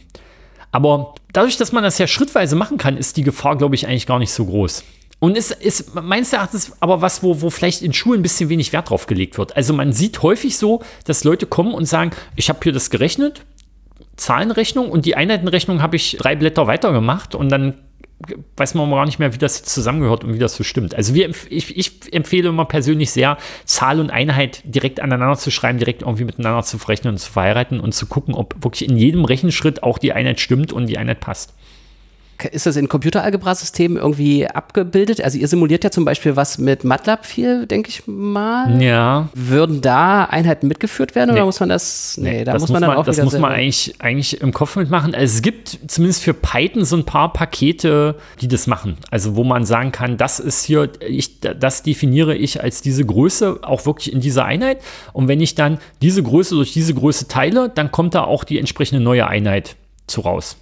Aber dadurch, dass man das ja schrittweise machen kann, ist die Gefahr, glaube ich, eigentlich gar nicht so groß. Und es ist meines Erachtens aber was, wo, wo vielleicht in Schulen ein bisschen wenig Wert drauf gelegt wird. Also man sieht häufig so, dass Leute kommen und sagen, ich habe hier das gerechnet, Zahlenrechnung und die Einheitenrechnung habe ich drei Blätter weitergemacht und dann weiß man gar nicht mehr, wie das zusammengehört und wie das so stimmt. Also wir, ich, ich, empfehle immer persönlich sehr, Zahl und Einheit direkt aneinander zu schreiben, direkt irgendwie miteinander zu verrechnen und zu verheiraten und zu gucken, ob wirklich in jedem Rechenschritt auch die Einheit stimmt und die Einheit passt ist das in Computeralgebra-Systemen irgendwie abgebildet? Also ihr simuliert ja zum Beispiel was mit MATLAB viel, denke ich mal. Ja. Würden da Einheiten mitgeführt werden nee. oder muss man das? Nee, da das muss man dann man, auch Das muss man eigentlich, eigentlich im Kopf mitmachen. Also es gibt zumindest für Python so ein paar Pakete, die das machen. Also wo man sagen kann, das ist hier, ich, das definiere ich als diese Größe auch wirklich in dieser Einheit. Und wenn ich dann diese Größe durch diese Größe teile, dann kommt da auch die entsprechende neue Einheit zu raus.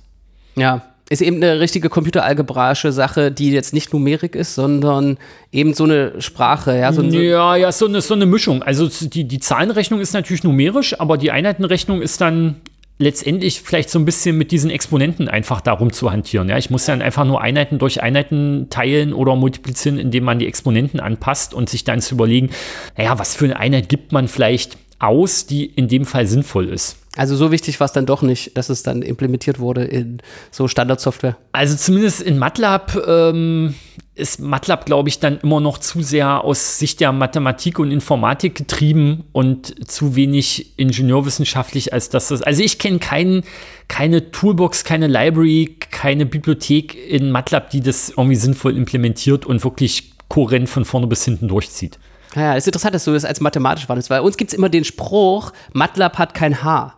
Ja, ist eben eine richtige computeralgebraische Sache, die jetzt nicht Numerik ist, sondern eben so eine Sprache. Ja, so, ja, ja, so eine, so eine Mischung. Also die, die Zahlenrechnung ist natürlich numerisch, aber die Einheitenrechnung ist dann letztendlich vielleicht so ein bisschen mit diesen Exponenten einfach darum zu hantieren. Ja, ich muss dann einfach nur Einheiten durch Einheiten teilen oder multiplizieren, indem man die Exponenten anpasst und sich dann zu überlegen, naja, was für eine Einheit gibt man vielleicht aus, die in dem Fall sinnvoll ist. Also so wichtig war es dann doch nicht, dass es dann implementiert wurde in so Standardsoftware. Also zumindest in MATLAB ähm, ist MATLAB, glaube ich, dann immer noch zu sehr aus Sicht der Mathematik und Informatik getrieben und zu wenig ingenieurwissenschaftlich, als dass das. Also ich kenne keinen, keine Toolbox, keine Library, keine Bibliothek in MATLAB, die das irgendwie sinnvoll implementiert und wirklich kohärent von vorne bis hinten durchzieht. Ja, es ist interessant, dass du das als mathematisch warst, weil uns gibt es immer den Spruch, MATLAB hat kein H.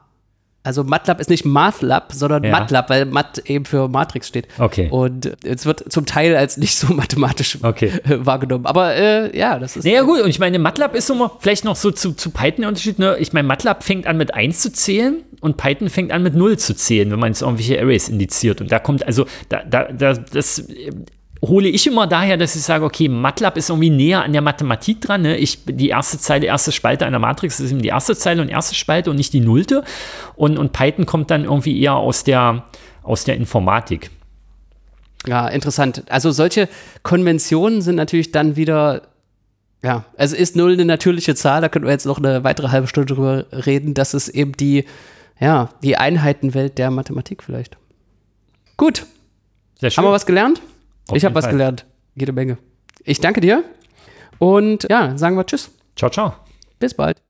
Also MATLAB ist nicht MATLAB, sondern ja. MATLAB, weil Mat eben für Matrix steht. Okay. Und es wird zum Teil als nicht so mathematisch okay. wahrgenommen. Aber äh, ja, das ist. Naja, gut, und ich meine, MATLAB ist immer vielleicht noch so zu, zu Python der Unterschied. Ne? Ich meine, MATLAB fängt an mit 1 zu zählen und Python fängt an mit 0 zu zählen, wenn man jetzt irgendwelche Arrays indiziert. Und da kommt also, da, da, da, das hole ich immer daher, dass ich sage, okay, MATLAB ist irgendwie näher an der Mathematik dran. Ne? Ich, die erste Zeile, erste Spalte einer Matrix ist eben die erste Zeile und erste Spalte und nicht die nullte. Und, und Python kommt dann irgendwie eher aus der, aus der Informatik. Ja, interessant. Also solche Konventionen sind natürlich dann wieder, ja, also ist null eine natürliche Zahl, da können wir jetzt noch eine weitere halbe Stunde drüber reden. Das ist eben die, ja, die Einheitenwelt der Mathematik vielleicht. Gut. Haben wir was gelernt? Auf ich habe was gelernt. Jede Menge. Ich danke dir und ja, sagen wir Tschüss. Ciao, ciao. Bis bald.